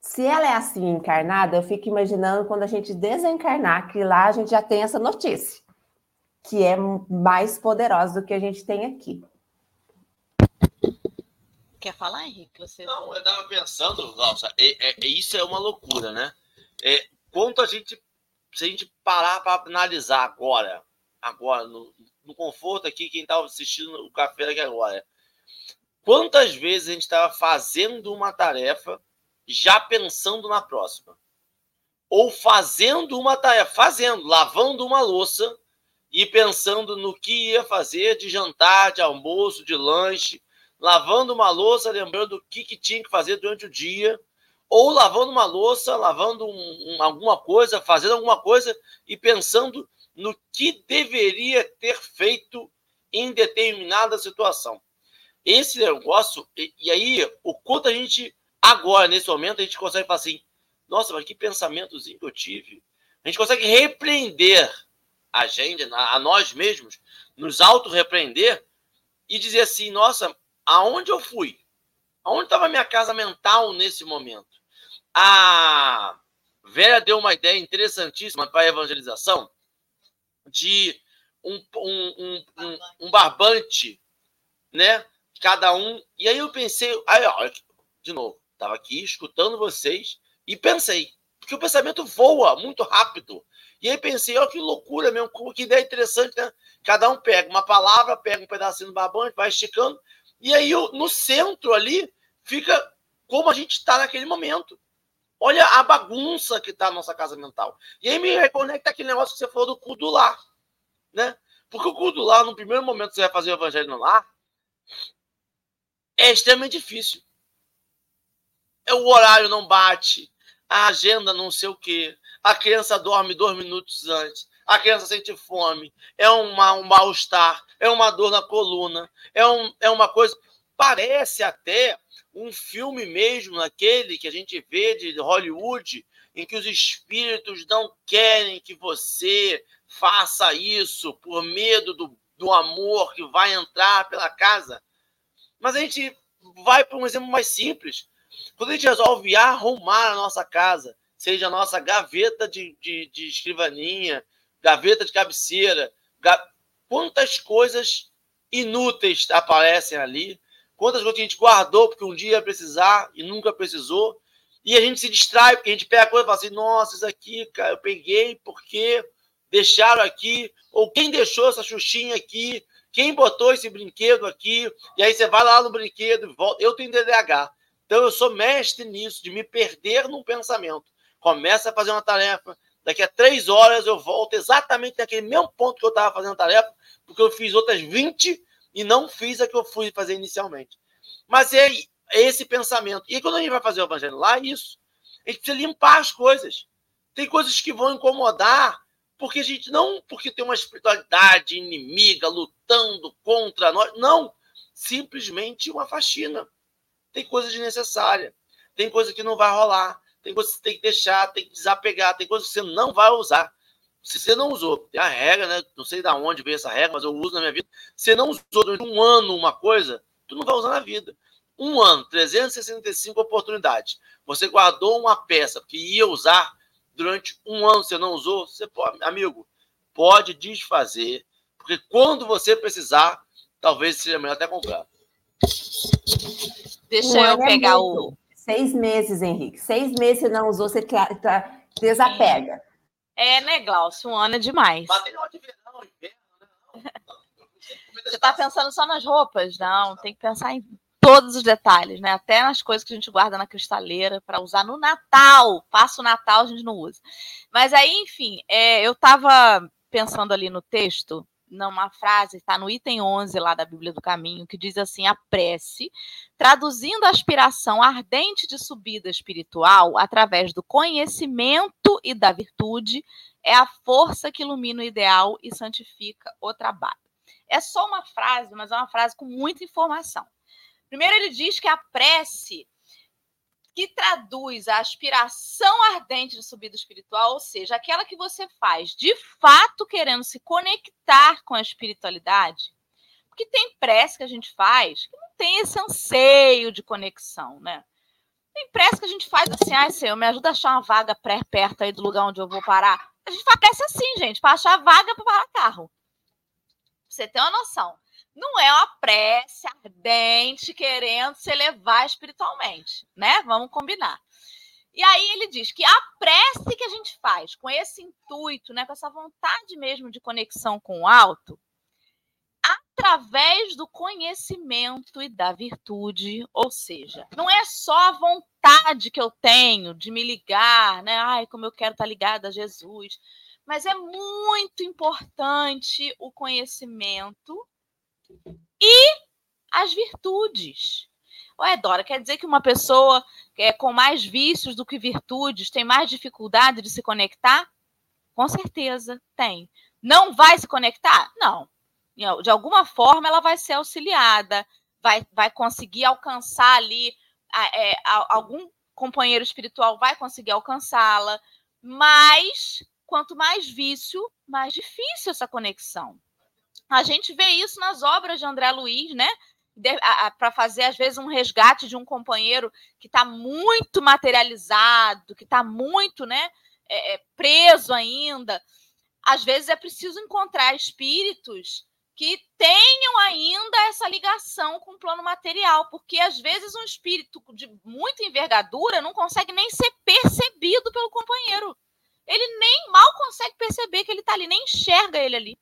Se ela é assim encarnada, eu fico imaginando quando a gente desencarnar, que lá a gente já tem essa notícia, que é mais poderosa do que a gente tem aqui. Quer falar, Henrique? Você... Não, eu estava pensando, nossa, é, é, isso é uma loucura, né? É, quanto a gente, se a gente parar para analisar agora, agora, no, no conforto aqui, quem estava assistindo o café aqui agora, quantas vezes a gente estava fazendo uma tarefa já pensando na próxima? Ou fazendo uma tarefa, fazendo, lavando uma louça e pensando no que ia fazer de jantar, de almoço, de lanche, lavando uma louça, lembrando o que, que tinha que fazer durante o dia, ou lavando uma louça, lavando um, um, alguma coisa, fazendo alguma coisa e pensando no que deveria ter feito em determinada situação. Esse negócio, e, e aí, o quanto a gente, agora, nesse momento, a gente consegue falar assim: nossa, mas que pensamentozinho que eu tive. A gente consegue repreender a gente, a nós mesmos, nos auto-repreender e dizer assim: nossa, aonde eu fui? Aonde estava a minha casa mental nesse momento? A Vera deu uma ideia interessantíssima para a evangelização de um, um, um, um, barbante, né? Cada um. E aí eu pensei, aí, ó, de novo, estava aqui escutando vocês e pensei, porque o pensamento voa muito rápido. E aí pensei, ó, que loucura mesmo, que ideia interessante, né? Cada um pega uma palavra, pega um pedacinho do barbante, vai esticando, e aí no centro ali fica como a gente está naquele momento. Olha a bagunça que está a nossa casa mental. E aí me reconecta aquele negócio que você falou do cu do lar. Né? Porque o cu do lar, no primeiro momento que você vai fazer o evangelho no lar, é extremamente difícil. É, o horário não bate, a agenda não sei o quê, a criança dorme dois minutos antes, a criança sente fome, é uma, um mal-estar, é uma dor na coluna, é, um, é uma coisa. Parece até um filme mesmo, naquele que a gente vê de Hollywood, em que os espíritos não querem que você faça isso por medo do, do amor que vai entrar pela casa. Mas a gente vai para um exemplo mais simples. Quando a gente resolve arrumar a nossa casa, seja a nossa gaveta de, de, de escrivaninha, gaveta de cabeceira, ga... quantas coisas inúteis aparecem ali, quantas coisas que a gente guardou porque um dia ia precisar e nunca precisou, e a gente se distrai porque a gente pega a coisa e fala assim: nossa, isso aqui, cara, eu peguei porque deixaram aqui, ou quem deixou essa xuxinha aqui, quem botou esse brinquedo aqui, e aí você vai lá no brinquedo e volta. Eu tenho DDH. Então eu sou mestre nisso, de me perder num pensamento. Começa a fazer uma tarefa, daqui a três horas eu volto exatamente naquele mesmo ponto que eu estava fazendo a tarefa, porque eu fiz outras 20 e não fiz a que eu fui fazer inicialmente. Mas é esse pensamento. E quando a gente vai fazer o evangelho lá, é isso. A gente precisa limpar as coisas. Tem coisas que vão incomodar, porque a gente não porque tem uma espiritualidade inimiga lutando contra nós, não, simplesmente uma faxina. Tem coisa desnecessária, tem coisa que não vai rolar, tem coisa que você tem que deixar, tem que desapegar, tem coisa que você não vai usar. Se você não usou, tem a regra, né? Não sei de onde veio essa regra, mas eu uso na minha vida. Se você não usou durante um ano uma coisa, tu não vai usar na vida. Um ano, 365 oportunidades. Você guardou uma peça que ia usar, durante um ano você não usou, você pode, amigo, pode desfazer, porque quando você precisar, talvez seja melhor até comprar. Deixa eu é pegar o. Seis meses, Henrique. Seis meses você não usou, você tá, desapega. É, né, Glaucio? Um ano é demais. Material de verão, inverno, né? Você tá pensando só nas roupas? Não, tem que pensar em todos os detalhes, né? Até nas coisas que a gente guarda na cristaleira para usar no Natal. Passa o Natal, a gente não usa. Mas aí, enfim, é, eu estava pensando ali no texto, numa frase, está no item 11 lá da Bíblia do Caminho, que diz assim: a prece, traduzindo a aspiração ardente de subida espiritual através do conhecimento e da virtude, é a força que ilumina o ideal e santifica o trabalho. É só uma frase, mas é uma frase com muita informação. Primeiro, ele diz que a prece que traduz a aspiração ardente de subida espiritual, ou seja, aquela que você faz de fato querendo se conectar com a espiritualidade, porque tem prece que a gente faz que não tem esse anseio de conexão, né? Tem prece que a gente faz assim, ai, Senhor, me ajuda a achar uma vaga perto aí do lugar onde eu vou parar. A gente faz prece assim, gente, para achar vaga para parar carro. Pra você ter uma noção. Não é uma prece ardente querendo se elevar espiritualmente, né? Vamos combinar. E aí ele diz que a prece que a gente faz com esse intuito, né, com essa vontade mesmo de conexão com o alto, através do conhecimento e da virtude, ou seja, não é só a vontade que eu tenho de me ligar, né? Ai, como eu quero estar ligada a Jesus, mas é muito importante o conhecimento e as virtudes. Ué, Dora, quer dizer que uma pessoa é, com mais vícios do que virtudes tem mais dificuldade de se conectar? Com certeza tem. Não vai se conectar? Não de alguma forma ela vai ser auxiliada, vai, vai conseguir alcançar ali, é, algum companheiro espiritual vai conseguir alcançá-la, mas quanto mais vício, mais difícil essa conexão. A gente vê isso nas obras de André Luiz, né? Para fazer, às vezes, um resgate de um companheiro que está muito materializado, que está muito né, é, é, preso ainda. Às vezes é preciso encontrar espíritos que tenham ainda essa ligação com o plano material, porque às vezes um espírito de muita envergadura não consegue nem ser percebido pelo companheiro. Ele nem mal consegue perceber que ele está ali, nem enxerga ele ali.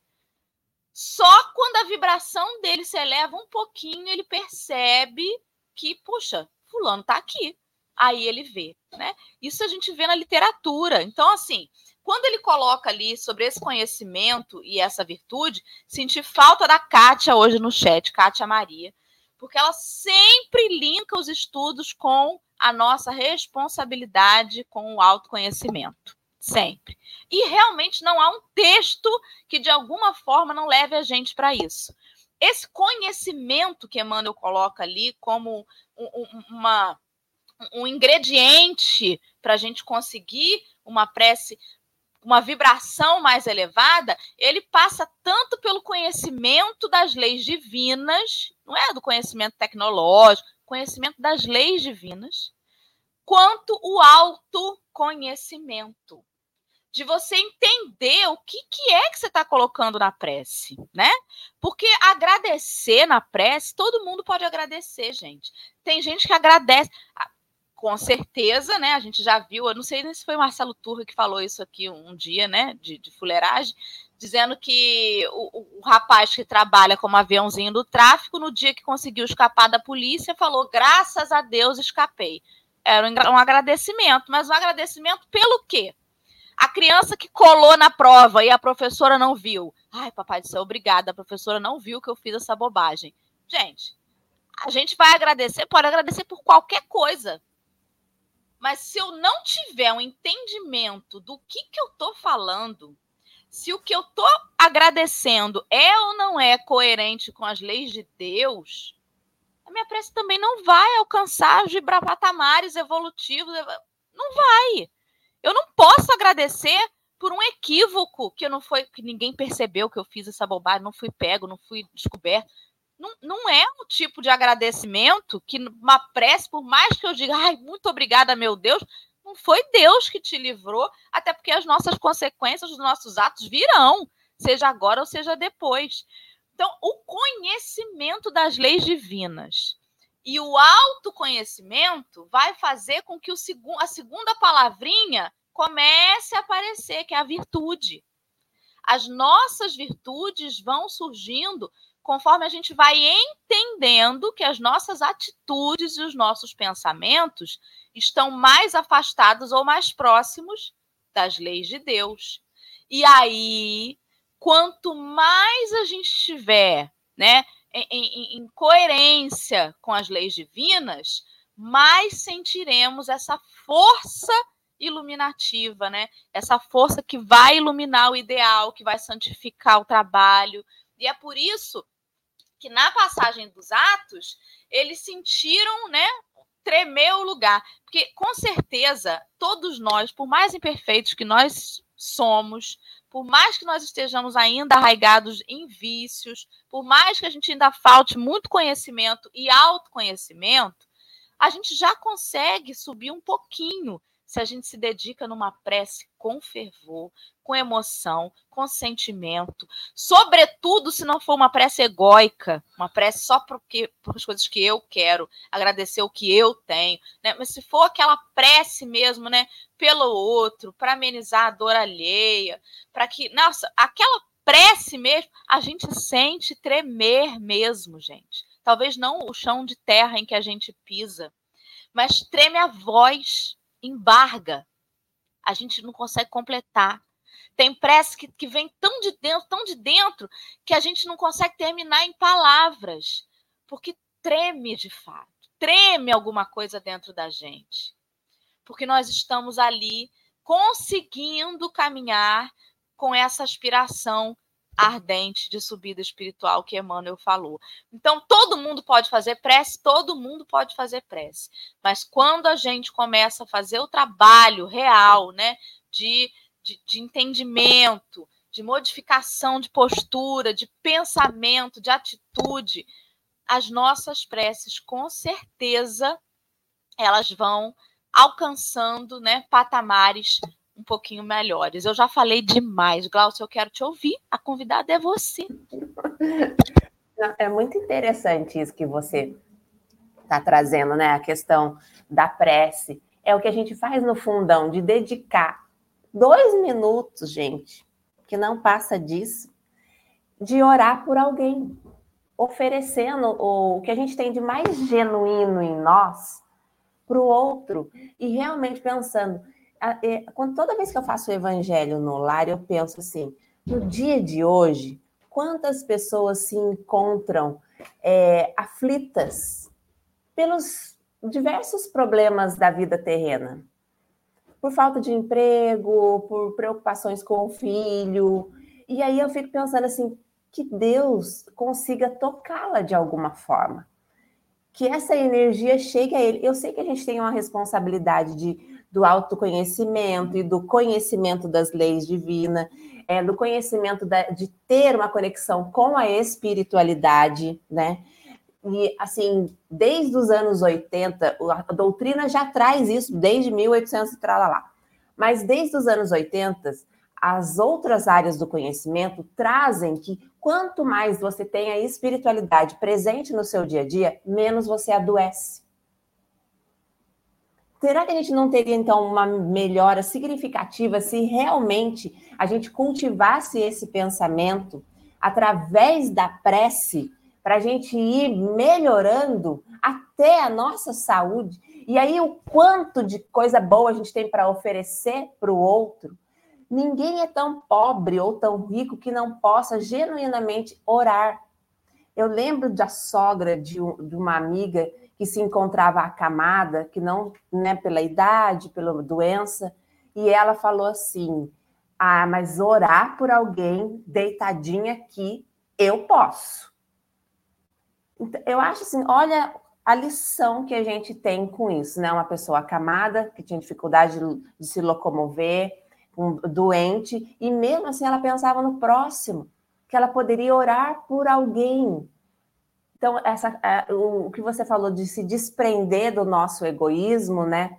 Só quando a vibração dele se eleva um pouquinho, ele percebe que, puxa, fulano está aqui. Aí ele vê, né? Isso a gente vê na literatura. Então, assim, quando ele coloca ali sobre esse conhecimento e essa virtude, senti falta da Kátia hoje no chat, Kátia Maria, porque ela sempre linka os estudos com a nossa responsabilidade com o autoconhecimento. Sempre. E realmente não há um texto que de alguma forma não leve a gente para isso. Esse conhecimento que Emmanuel coloca ali como um, uma, um ingrediente para a gente conseguir uma prece uma vibração mais elevada, ele passa tanto pelo conhecimento das leis divinas, não é do conhecimento tecnológico, conhecimento das leis divinas, quanto o autoconhecimento. De você entender o que, que é que você está colocando na prece, né? Porque agradecer na prece, todo mundo pode agradecer, gente. Tem gente que agradece com certeza, né? A gente já viu, eu não sei se foi o Marcelo Turra que falou isso aqui um dia, né? De, de fuleiragem, dizendo que o, o, rapaz que trabalha como aviãozinho do tráfico, no dia que conseguiu escapar da polícia, falou: graças a Deus escapei. Era um agradecimento, mas um agradecimento pelo quê? A criança que colou na prova e a professora não viu. Ai, papai do céu, obrigada, a professora não viu que eu fiz essa bobagem. Gente, a gente vai agradecer, pode agradecer por qualquer coisa mas se eu não tiver um entendimento do que, que eu estou falando, se o que eu estou agradecendo é ou não é coerente com as leis de Deus, a minha prece também não vai alcançar os patamares evolutivos. Não vai. Eu não posso agradecer por um equívoco que não foi que ninguém percebeu que eu fiz essa bobagem, não fui pego, não fui descoberto não, não é um tipo de agradecimento que uma prece, por mais que eu diga, ai, muito obrigada, meu Deus, não foi Deus que te livrou, até porque as nossas consequências dos nossos atos virão, seja agora ou seja depois. Então, o conhecimento das leis divinas e o autoconhecimento vai fazer com que o seg a segunda palavrinha comece a aparecer, que é a virtude. As nossas virtudes vão surgindo conforme a gente vai entendendo que as nossas atitudes e os nossos pensamentos estão mais afastados ou mais próximos das leis de Deus. E aí, quanto mais a gente estiver né, em, em, em coerência com as leis divinas, mais sentiremos essa força iluminativa, né? Essa força que vai iluminar o ideal, que vai santificar o trabalho, E é por isso que na passagem dos Atos, eles sentiram, né, tremer o lugar. Porque, com certeza, todos nós, por mais imperfeitos que nós somos, por mais que nós estejamos ainda arraigados em vícios, por mais que a gente ainda falte muito conhecimento e autoconhecimento, a gente já consegue subir um pouquinho se a gente se dedica numa prece com fervor, com emoção, com sentimento, sobretudo se não for uma prece egóica, uma prece só por as coisas que eu quero, agradecer o que eu tenho, né? Mas se for aquela prece mesmo, né, pelo outro, para amenizar a dor alheia, para que, nossa, aquela prece mesmo, a gente sente tremer mesmo, gente. Talvez não o chão de terra em que a gente pisa, mas treme a voz, embarga. A gente não consegue completar. Tem prece que, que vem tão de dentro, tão de dentro, que a gente não consegue terminar em palavras, porque treme de fato, treme alguma coisa dentro da gente. Porque nós estamos ali conseguindo caminhar com essa aspiração ardente de subida espiritual que Emmanuel falou. Então, todo mundo pode fazer prece, todo mundo pode fazer prece. Mas quando a gente começa a fazer o trabalho real, né, de, de, de entendimento, de modificação de postura, de pensamento, de atitude, as nossas preces, com certeza, elas vão alcançando né, patamares um pouquinho melhores. Eu já falei demais. Glaucio, eu quero te ouvir. A convidada é você. É muito interessante isso que você está trazendo, né? A questão da prece. É o que a gente faz no fundão, de dedicar dois minutos, gente, que não passa disso, de orar por alguém, oferecendo o que a gente tem de mais genuíno em nós para o outro e realmente pensando quando, toda vez que eu faço o evangelho no lar, eu penso assim: no dia de hoje, quantas pessoas se encontram é, aflitas pelos diversos problemas da vida terrena? Por falta de emprego, por preocupações com o filho. E aí eu fico pensando assim: que Deus consiga tocá-la de alguma forma. Que essa energia chegue a ele. Eu sei que a gente tem uma responsabilidade de do autoconhecimento e do conhecimento das leis divinas, é, do conhecimento da, de ter uma conexão com a espiritualidade, né? E, assim, desde os anos 80, a doutrina já traz isso, desde 1800 e lá. Mas desde os anos 80, as outras áreas do conhecimento trazem que quanto mais você tem a espiritualidade presente no seu dia a dia, menos você adoece. Será que a gente não teria, então, uma melhora significativa se realmente a gente cultivasse esse pensamento através da prece, para a gente ir melhorando até a nossa saúde? E aí, o quanto de coisa boa a gente tem para oferecer para o outro? Ninguém é tão pobre ou tão rico que não possa genuinamente orar. Eu lembro da sogra de, um, de uma amiga que se encontrava acamada, que não, né, pela idade, pela doença, e ela falou assim: "Ah, mas orar por alguém deitadinha aqui, eu posso". Então, eu acho assim, olha a lição que a gente tem com isso, né? Uma pessoa acamada, que tinha dificuldade de, se locomover, um, doente, e mesmo assim ela pensava no próximo, que ela poderia orar por alguém, então, essa, é, o, que você falou de se desprender do nosso egoísmo, né?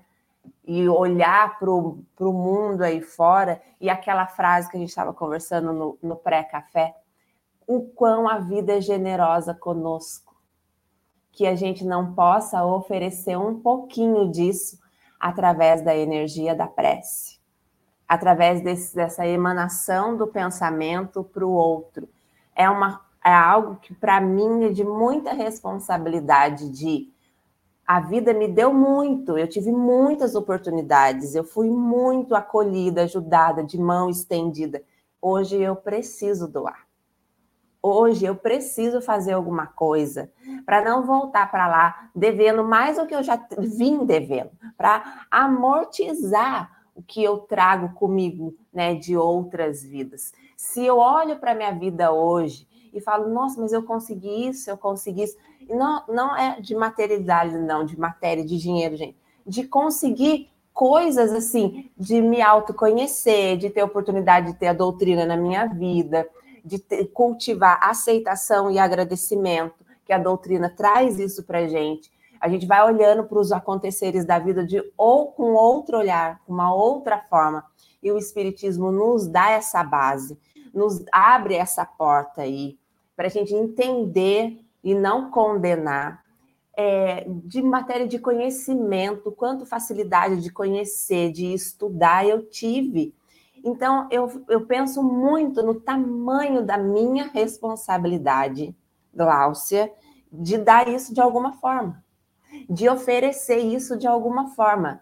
E olhar para o mundo aí fora, e aquela frase que a gente estava conversando no, no pré-café, o quão a vida é generosa conosco. Que a gente não possa oferecer um pouquinho disso através da energia da prece, através desse, dessa emanação do pensamento para o outro. É uma é algo que para mim é de muita responsabilidade de a vida me deu muito, eu tive muitas oportunidades, eu fui muito acolhida, ajudada, de mão estendida. Hoje eu preciso doar. Hoje eu preciso fazer alguma coisa para não voltar para lá devendo mais do que eu já vim devendo, para amortizar o que eu trago comigo, né, de outras vidas. Se eu olho para minha vida hoje e falo, nossa, mas eu consegui isso, eu consegui isso. E não, não é de materialidade, não, de matéria, de dinheiro, gente. De conseguir coisas assim, de me autoconhecer, de ter oportunidade de ter a doutrina na minha vida, de ter, cultivar aceitação e agradecimento, que a doutrina traz isso para gente. A gente vai olhando para os aconteceres da vida de ou com outro olhar, com uma outra forma. E o Espiritismo nos dá essa base, nos abre essa porta aí, para a gente entender e não condenar, é, de matéria de conhecimento, quanto facilidade de conhecer, de estudar eu tive. Então, eu, eu penso muito no tamanho da minha responsabilidade, Gláucia, de dar isso de alguma forma, de oferecer isso de alguma forma,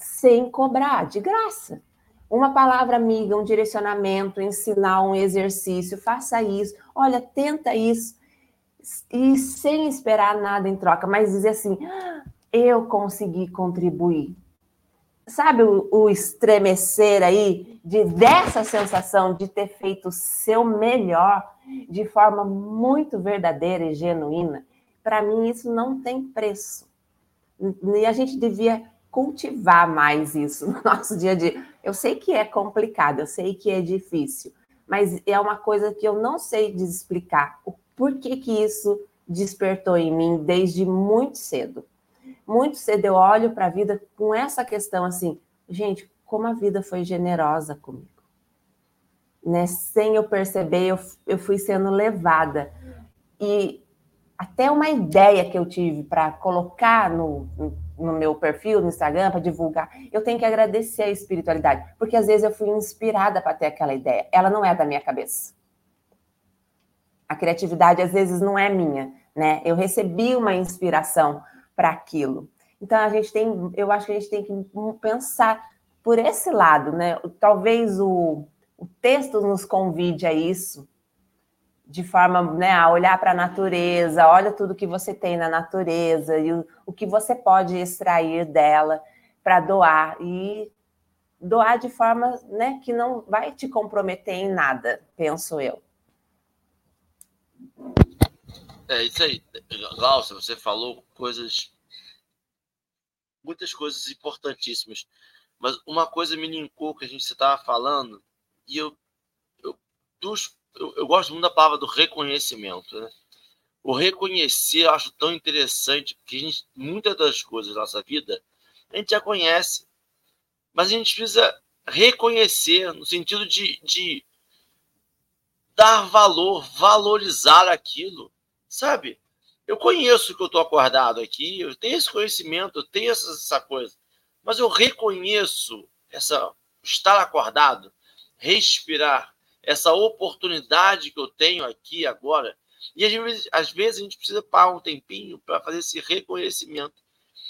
sem cobrar, de graça. Uma palavra amiga, um direcionamento, ensinar um exercício, faça isso, olha, tenta isso e sem esperar nada em troca, mas dizer assim: ah, eu consegui contribuir. Sabe o, o, estremecer aí de dessa sensação de ter feito o seu melhor de forma muito verdadeira e genuína? Para mim, isso não tem preço. E a gente devia cultivar mais isso no nosso dia a dia. Eu sei que é complicado, eu sei que é difícil, mas é uma coisa que eu não sei explicar o por que, que isso despertou em mim desde muito cedo? Muito cedo eu olho para a vida com essa questão assim, gente, como a vida foi generosa comigo. Né? Sem eu perceber, eu, eu fui sendo levada. E até uma ideia que eu tive para colocar no, no meu perfil, no Instagram, para divulgar, eu tenho que agradecer a espiritualidade, porque às vezes eu fui inspirada para ter aquela ideia. Ela não é da minha cabeça. A criatividade às vezes não é minha, né? Eu recebi uma inspiração para aquilo. Então a gente tem, eu acho que a gente tem que pensar por esse lado, né? Talvez o, o texto nos convide a isso, de forma né, a olhar para a natureza, olha tudo que você tem na natureza e o, o que você pode extrair dela para doar e doar de forma né, que não vai te comprometer em nada, penso eu. É isso aí. Glaucia, você falou coisas. Muitas coisas importantíssimas. Mas uma coisa me linkou que a gente estava falando, e eu, eu, dos, eu, eu, gosto muito da palavra do reconhecimento. Né? O reconhecer eu acho tão interessante, porque gente, muitas das coisas da nossa vida a gente já conhece. Mas a gente precisa reconhecer no sentido de, de dar valor, valorizar aquilo, sabe? Eu conheço que eu estou acordado aqui, eu tenho esse conhecimento, eu tenho essa, essa coisa, mas eu reconheço essa estar acordado, respirar, essa oportunidade que eu tenho aqui agora. E às vezes, às vezes a gente precisa parar um tempinho para fazer esse reconhecimento.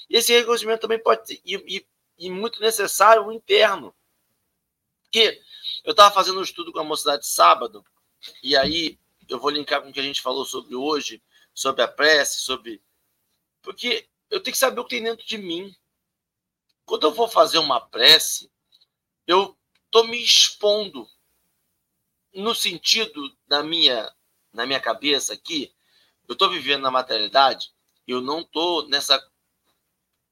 E esse reconhecimento também pode ser e, e, e muito necessário o interno. Porque eu estava fazendo um estudo com a mocidade sábado, e aí eu vou linkar com o que a gente falou sobre hoje, sobre a prece, sobre. Porque eu tenho que saber o que tem dentro de mim. Quando eu vou fazer uma prece, eu estou me expondo no sentido da minha, na minha cabeça aqui. Eu estou vivendo na maternidade, eu não estou nessa.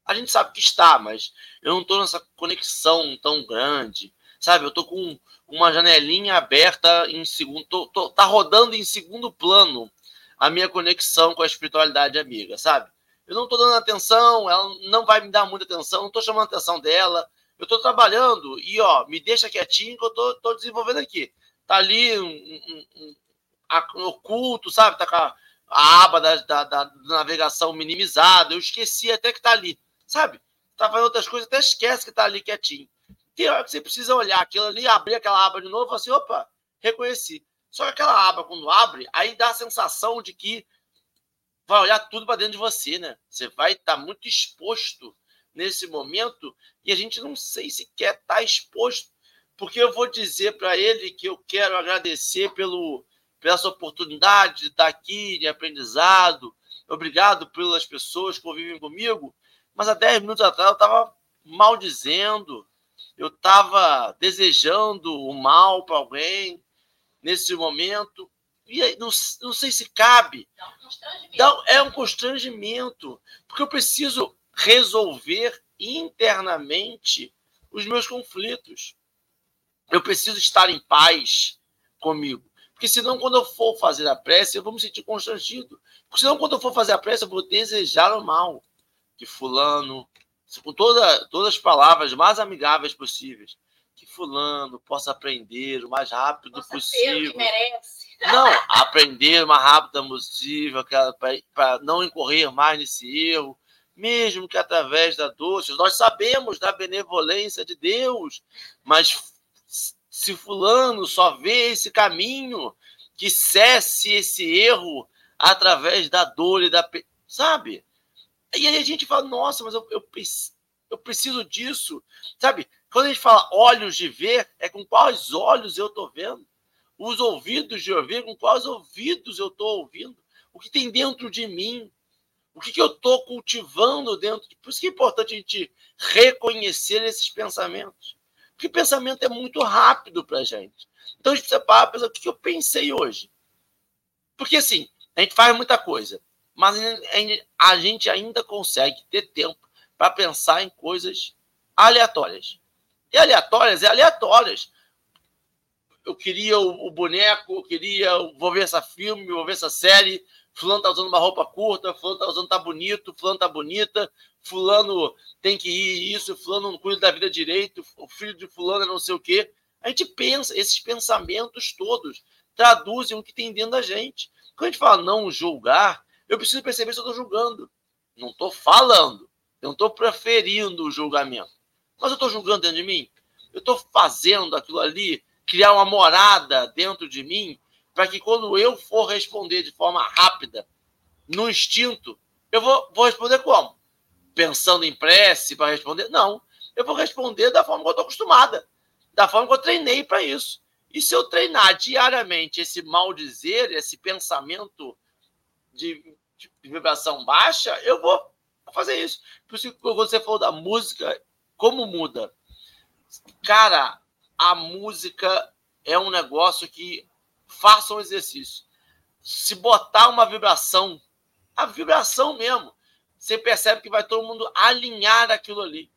A gente sabe que está, mas eu não estou nessa conexão tão grande, sabe? Eu estou com uma janelinha aberta em segundo, tô, tô, tá rodando em segundo plano a minha conexão com a espiritualidade amiga, sabe? Eu não estou dando atenção, ela não vai me dar muita atenção, não estou chamando a atenção dela. Eu estou trabalhando e, ó, me deixa quietinho que eu tô desenvolvendo aqui. Tá ali um, um, um, oculto, sabe? Tá com a, a aba da, da, da, navegação minimizada. Eu esqueci até que tá ali, sabe? Tá fazendo outras coisas, até esquece que tá ali quietinho. Tem hora que você precisa olhar aquilo ali, abrir aquela aba de novo assim, opa, reconheci. Só que aquela aba, quando abre, aí dá a sensação de que vai olhar tudo para dentro de você, né? Você vai estar tá muito exposto nesse momento e a gente não sei se quer estar tá exposto, porque eu vou dizer para ele que eu quero agradecer pelo, pela essa oportunidade de estar aqui, de aprendizado, obrigado pelas pessoas que convivem comigo, mas há 10 minutos atrás eu estava maldizendo, eu estava desejando o mal para alguém nesse momento. E aí, não, não sei se cabe. é um constrangimento. Porque eu preciso resolver internamente os meus conflitos. Eu preciso estar em paz comigo. Porque senão, quando eu for fazer a prece, eu vou me sentir constrangido. Porque senão, quando eu for fazer a prece, eu vou desejar o mal que fulano, com toda, todas as palavras mais amigáveis possíveis, que fulano possa aprender o mais rápido possa possível. que merece. Não, aprender o mais rápido possível, para não incorrer mais nesse erro, mesmo que através da doce. Nós sabemos da benevolência de Deus, mas se fulano só vê esse caminho, que cesse esse erro através da dor e da. Sabe? E aí a gente fala, nossa, mas eu, eu, eu preciso disso. Sabe? Quando a gente fala olhos de ver, é com quais olhos eu estou vendo? Os ouvidos de ouvir, com quais ouvidos eu estou ouvindo? O que tem dentro de mim? O que, que eu estou cultivando dentro? De... Por isso que é importante a gente reconhecer esses pensamentos. Porque pensamento é muito rápido para a gente. Então a gente precisa parar pensar o que, eu pensei hoje. Porque assim, a gente faz muita coisa mas a gente ainda consegue ter tempo para pensar em coisas aleatórias. E aleatórias é aleatórias. Eu queria o, boneco, eu queria, vou ver essa filme, vou ver essa série. Fulano tá usando uma roupa curta, fulano tá usando tá bonito, fulano tá bonita, fulano tem que ir isso, fulano não cuida da vida direito, o filho de fulano é não sei o quê. A gente pensa, esses pensamentos todos traduzem o que tem dentro da gente. Quando a gente fala não julgar, eu preciso perceber se eu estou julgando. Não estou falando. Não estou preferindo o julgamento. Mas eu estou julgando dentro de mim. Eu estou fazendo aquilo ali, criar uma morada dentro de mim, para que quando eu for responder de forma rápida, no instinto, eu vou, vou responder como? Pensando em prece para responder? Não. Eu vou responder da forma que eu estou acostumada, da forma que eu treinei para isso. E se eu treinar diariamente esse mal dizer, esse pensamento de, de vibração baixa, eu vou fazer isso. Por isso que você falou da música, como muda? Cara, a música é um negócio que faça um exercício. Se botar uma vibração, a vibração mesmo, você percebe que vai todo mundo alinhar aquilo ali.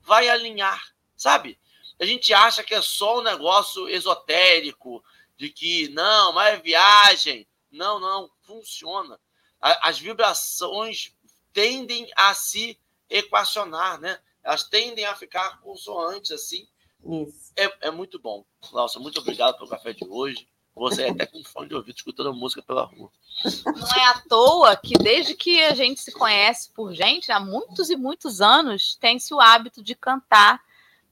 Vai alinhar, sabe? A gente acha que é só um negócio esotérico, de que não, mas é viagem. Não, não, funciona. As vibrações tendem a se equacionar, né? Elas tendem a ficar consoantes assim. Isso. É, é muito bom. Nossa, muito obrigado pelo café de hoje. Você é até com fone de ouvido escutando música pela rua. Não é à toa que desde que a gente se conhece por gente, há muitos e muitos anos, tem-se o hábito de cantar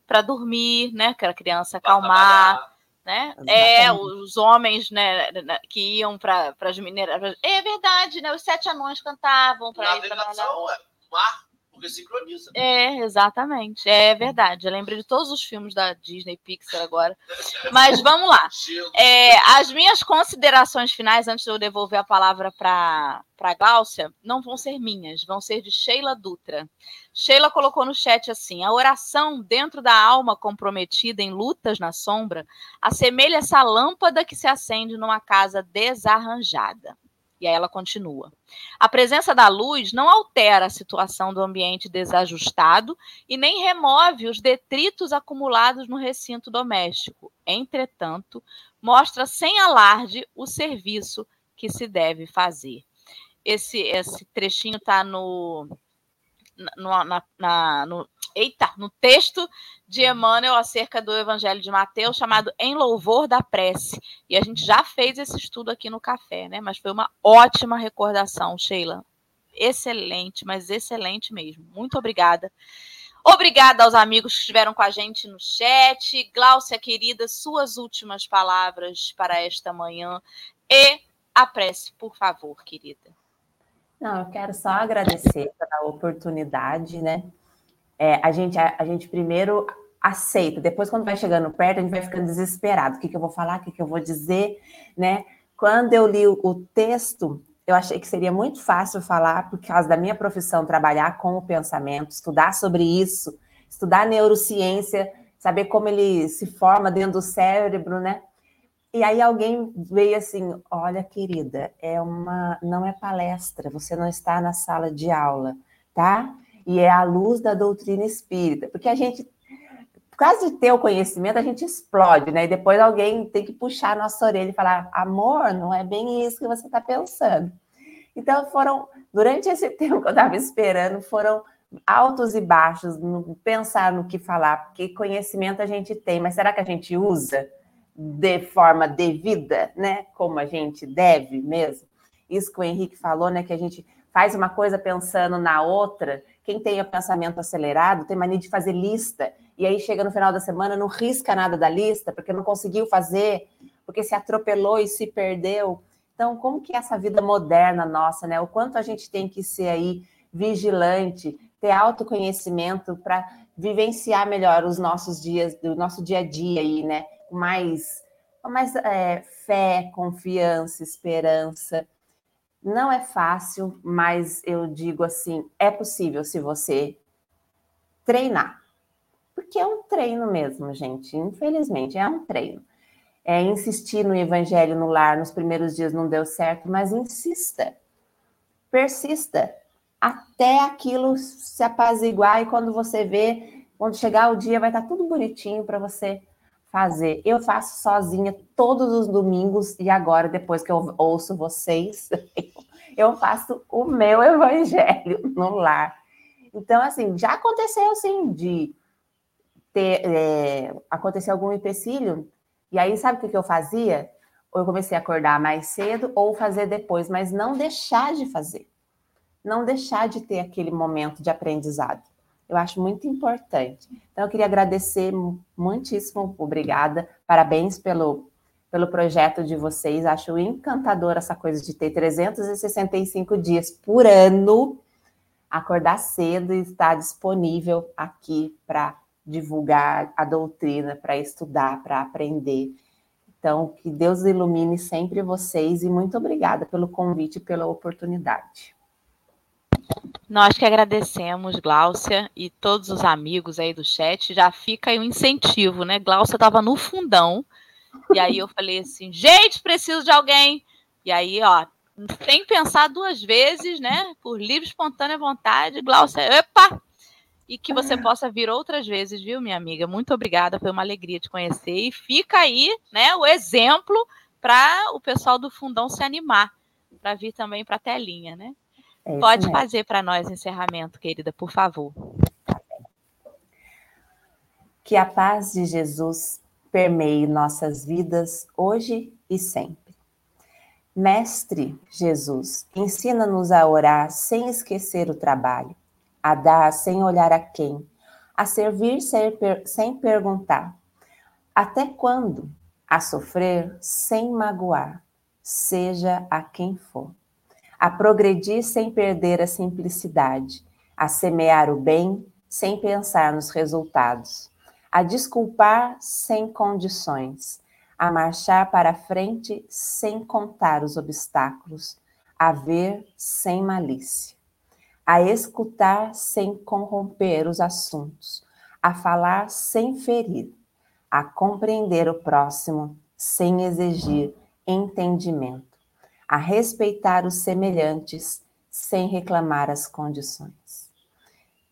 para dormir, né? Que a criança acalmar né? É, os homens, né, que iam para as mineradas. É verdade, né? Os sete anões cantavam para ir para é mar, porque sincroniza. É, exatamente. É verdade. Eu lembrei de todos os filmes da Disney Pixar agora. Mas vamos lá. É, as minhas considerações finais, antes de eu devolver a palavra para a Gláucia, não vão ser minhas, vão ser de Sheila Dutra. Sheila colocou no chat assim: a oração dentro da alma comprometida em lutas na sombra assemelha essa lâmpada que se acende numa casa desarranjada. E aí ela continua. A presença da luz não altera a situação do ambiente desajustado e nem remove os detritos acumulados no recinto doméstico. Entretanto, mostra sem alarde o serviço que se deve fazer. Esse, esse trechinho está no no, na, na, no, eita, no texto de Emmanuel acerca do Evangelho de Mateus, chamado Em Louvor da Prece. E a gente já fez esse estudo aqui no café, né? Mas foi uma ótima recordação, Sheila. Excelente, mas excelente mesmo. Muito obrigada. Obrigada aos amigos que estiveram com a gente no chat. Gláucia, querida, suas últimas palavras para esta manhã. E a prece, por favor, querida. Não, eu quero só agradecer pela oportunidade, né? É, a, gente, a, a, gente primeiro aceita, depois, quando vai chegando perto, a gente vai ficando desesperado. O que, que eu vou falar, o que, que eu vou dizer, né? Quando eu li o, o texto, eu achei que seria muito fácil falar, por causa da minha profissão, trabalhar com o pensamento, estudar sobre isso, estudar neurociência, saber como ele se forma dentro do cérebro, né? E aí alguém veio assim, olha, querida, é uma, não é palestra, você não está na sala de aula, tá? E é a luz da doutrina espírita, porque a gente, por causa de ter o conhecimento, a gente explode, né? E depois alguém tem que puxar a nossa orelha e falar, amor, não é bem isso que você está pensando. Então foram, durante esse tempo que eu estava esperando, foram altos e baixos, no, pensar no que falar, porque conhecimento a gente tem, mas será que a gente usa? De forma devida, né? Como a gente deve mesmo. Isso que o Henrique falou, né? Que a gente faz uma coisa pensando na outra. Quem tem o pensamento acelerado tem mania de fazer lista. E aí chega no final da semana, não risca nada da lista, porque não conseguiu fazer, porque se atropelou e se perdeu. Então, como que é essa vida moderna nossa, né? O quanto a gente tem que ser aí vigilante, ter autoconhecimento para vivenciar melhor os nossos dias, o nosso dia a dia aí, né? Mais, mais é, fé, confiança, esperança. Não é fácil, mas eu digo assim: é possível se você treinar. Porque é um treino mesmo, gente. Infelizmente, é um treino. É insistir no evangelho no lar nos primeiros dias não deu certo, mas insista. Persista até aquilo se apaziguar e quando você vê, quando chegar o dia, vai estar tudo bonitinho para você fazer. Eu faço sozinha todos os domingos e agora, depois que eu ouço vocês, eu faço o meu evangelho no lar. Então, assim, já aconteceu, assim, de ter, é, acontecer algum empecilho, e aí, sabe o que, que eu fazia? Ou eu comecei a acordar mais cedo, ou fazer depois, mas não deixar de fazer. Não deixar de ter aquele momento de aprendizado. Eu acho muito importante. Então, eu queria agradecer muitíssimo, obrigada. Parabéns pelo, pelo projeto de vocês. Acho encantador essa coisa de ter 365 dias por ano, acordar cedo e estar disponível aqui para divulgar a doutrina, para estudar, para aprender. Então, que Deus ilumine sempre vocês e muito obrigada pelo convite e pela oportunidade. Nós que agradecemos, Gláucia, e todos os amigos aí do chat. Já fica aí um incentivo, né? Gláucia estava no fundão, e aí eu falei assim: gente, preciso de alguém. E aí, ó, sem pensar duas vezes, né? Por livre, espontânea vontade, Gláucia, epa! E que você possa vir outras vezes, viu, minha amiga? Muito obrigada, foi uma alegria te conhecer. E fica aí, né, o exemplo para o pessoal do fundão se animar para vir também para a telinha, né? É Pode mesmo. fazer para nós o encerramento, querida, por favor. Que a paz de Jesus permeie nossas vidas hoje e sempre. Mestre Jesus, ensina-nos a orar sem esquecer o trabalho, a dar sem olhar a quem, a servir sem perguntar. Até quando? A sofrer sem magoar, seja a quem for a progredir sem perder a simplicidade, a semear o bem sem pensar nos resultados, a desculpar sem condições, a marchar para frente sem contar os obstáculos, a ver sem malícia, a escutar sem corromper os assuntos, a falar sem ferir, a compreender o próximo sem exigir entendimento a respeitar os semelhantes sem reclamar as condições.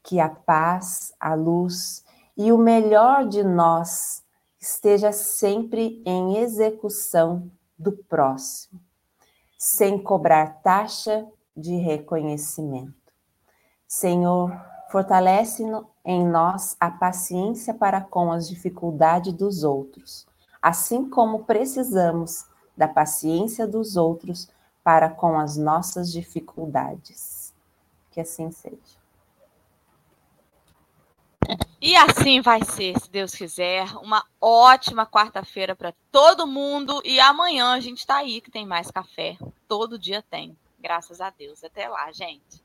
Que a paz, a luz e o melhor de nós esteja sempre em execução do próximo, sem cobrar taxa de reconhecimento. Senhor, fortalece em nós a paciência para com as dificuldades dos outros, assim como precisamos da paciência dos outros para com as nossas dificuldades. Que assim seja. E assim vai ser, se Deus quiser. Uma ótima quarta-feira para todo mundo. E amanhã a gente está aí, que tem mais café. Todo dia tem. Graças a Deus. Até lá, gente.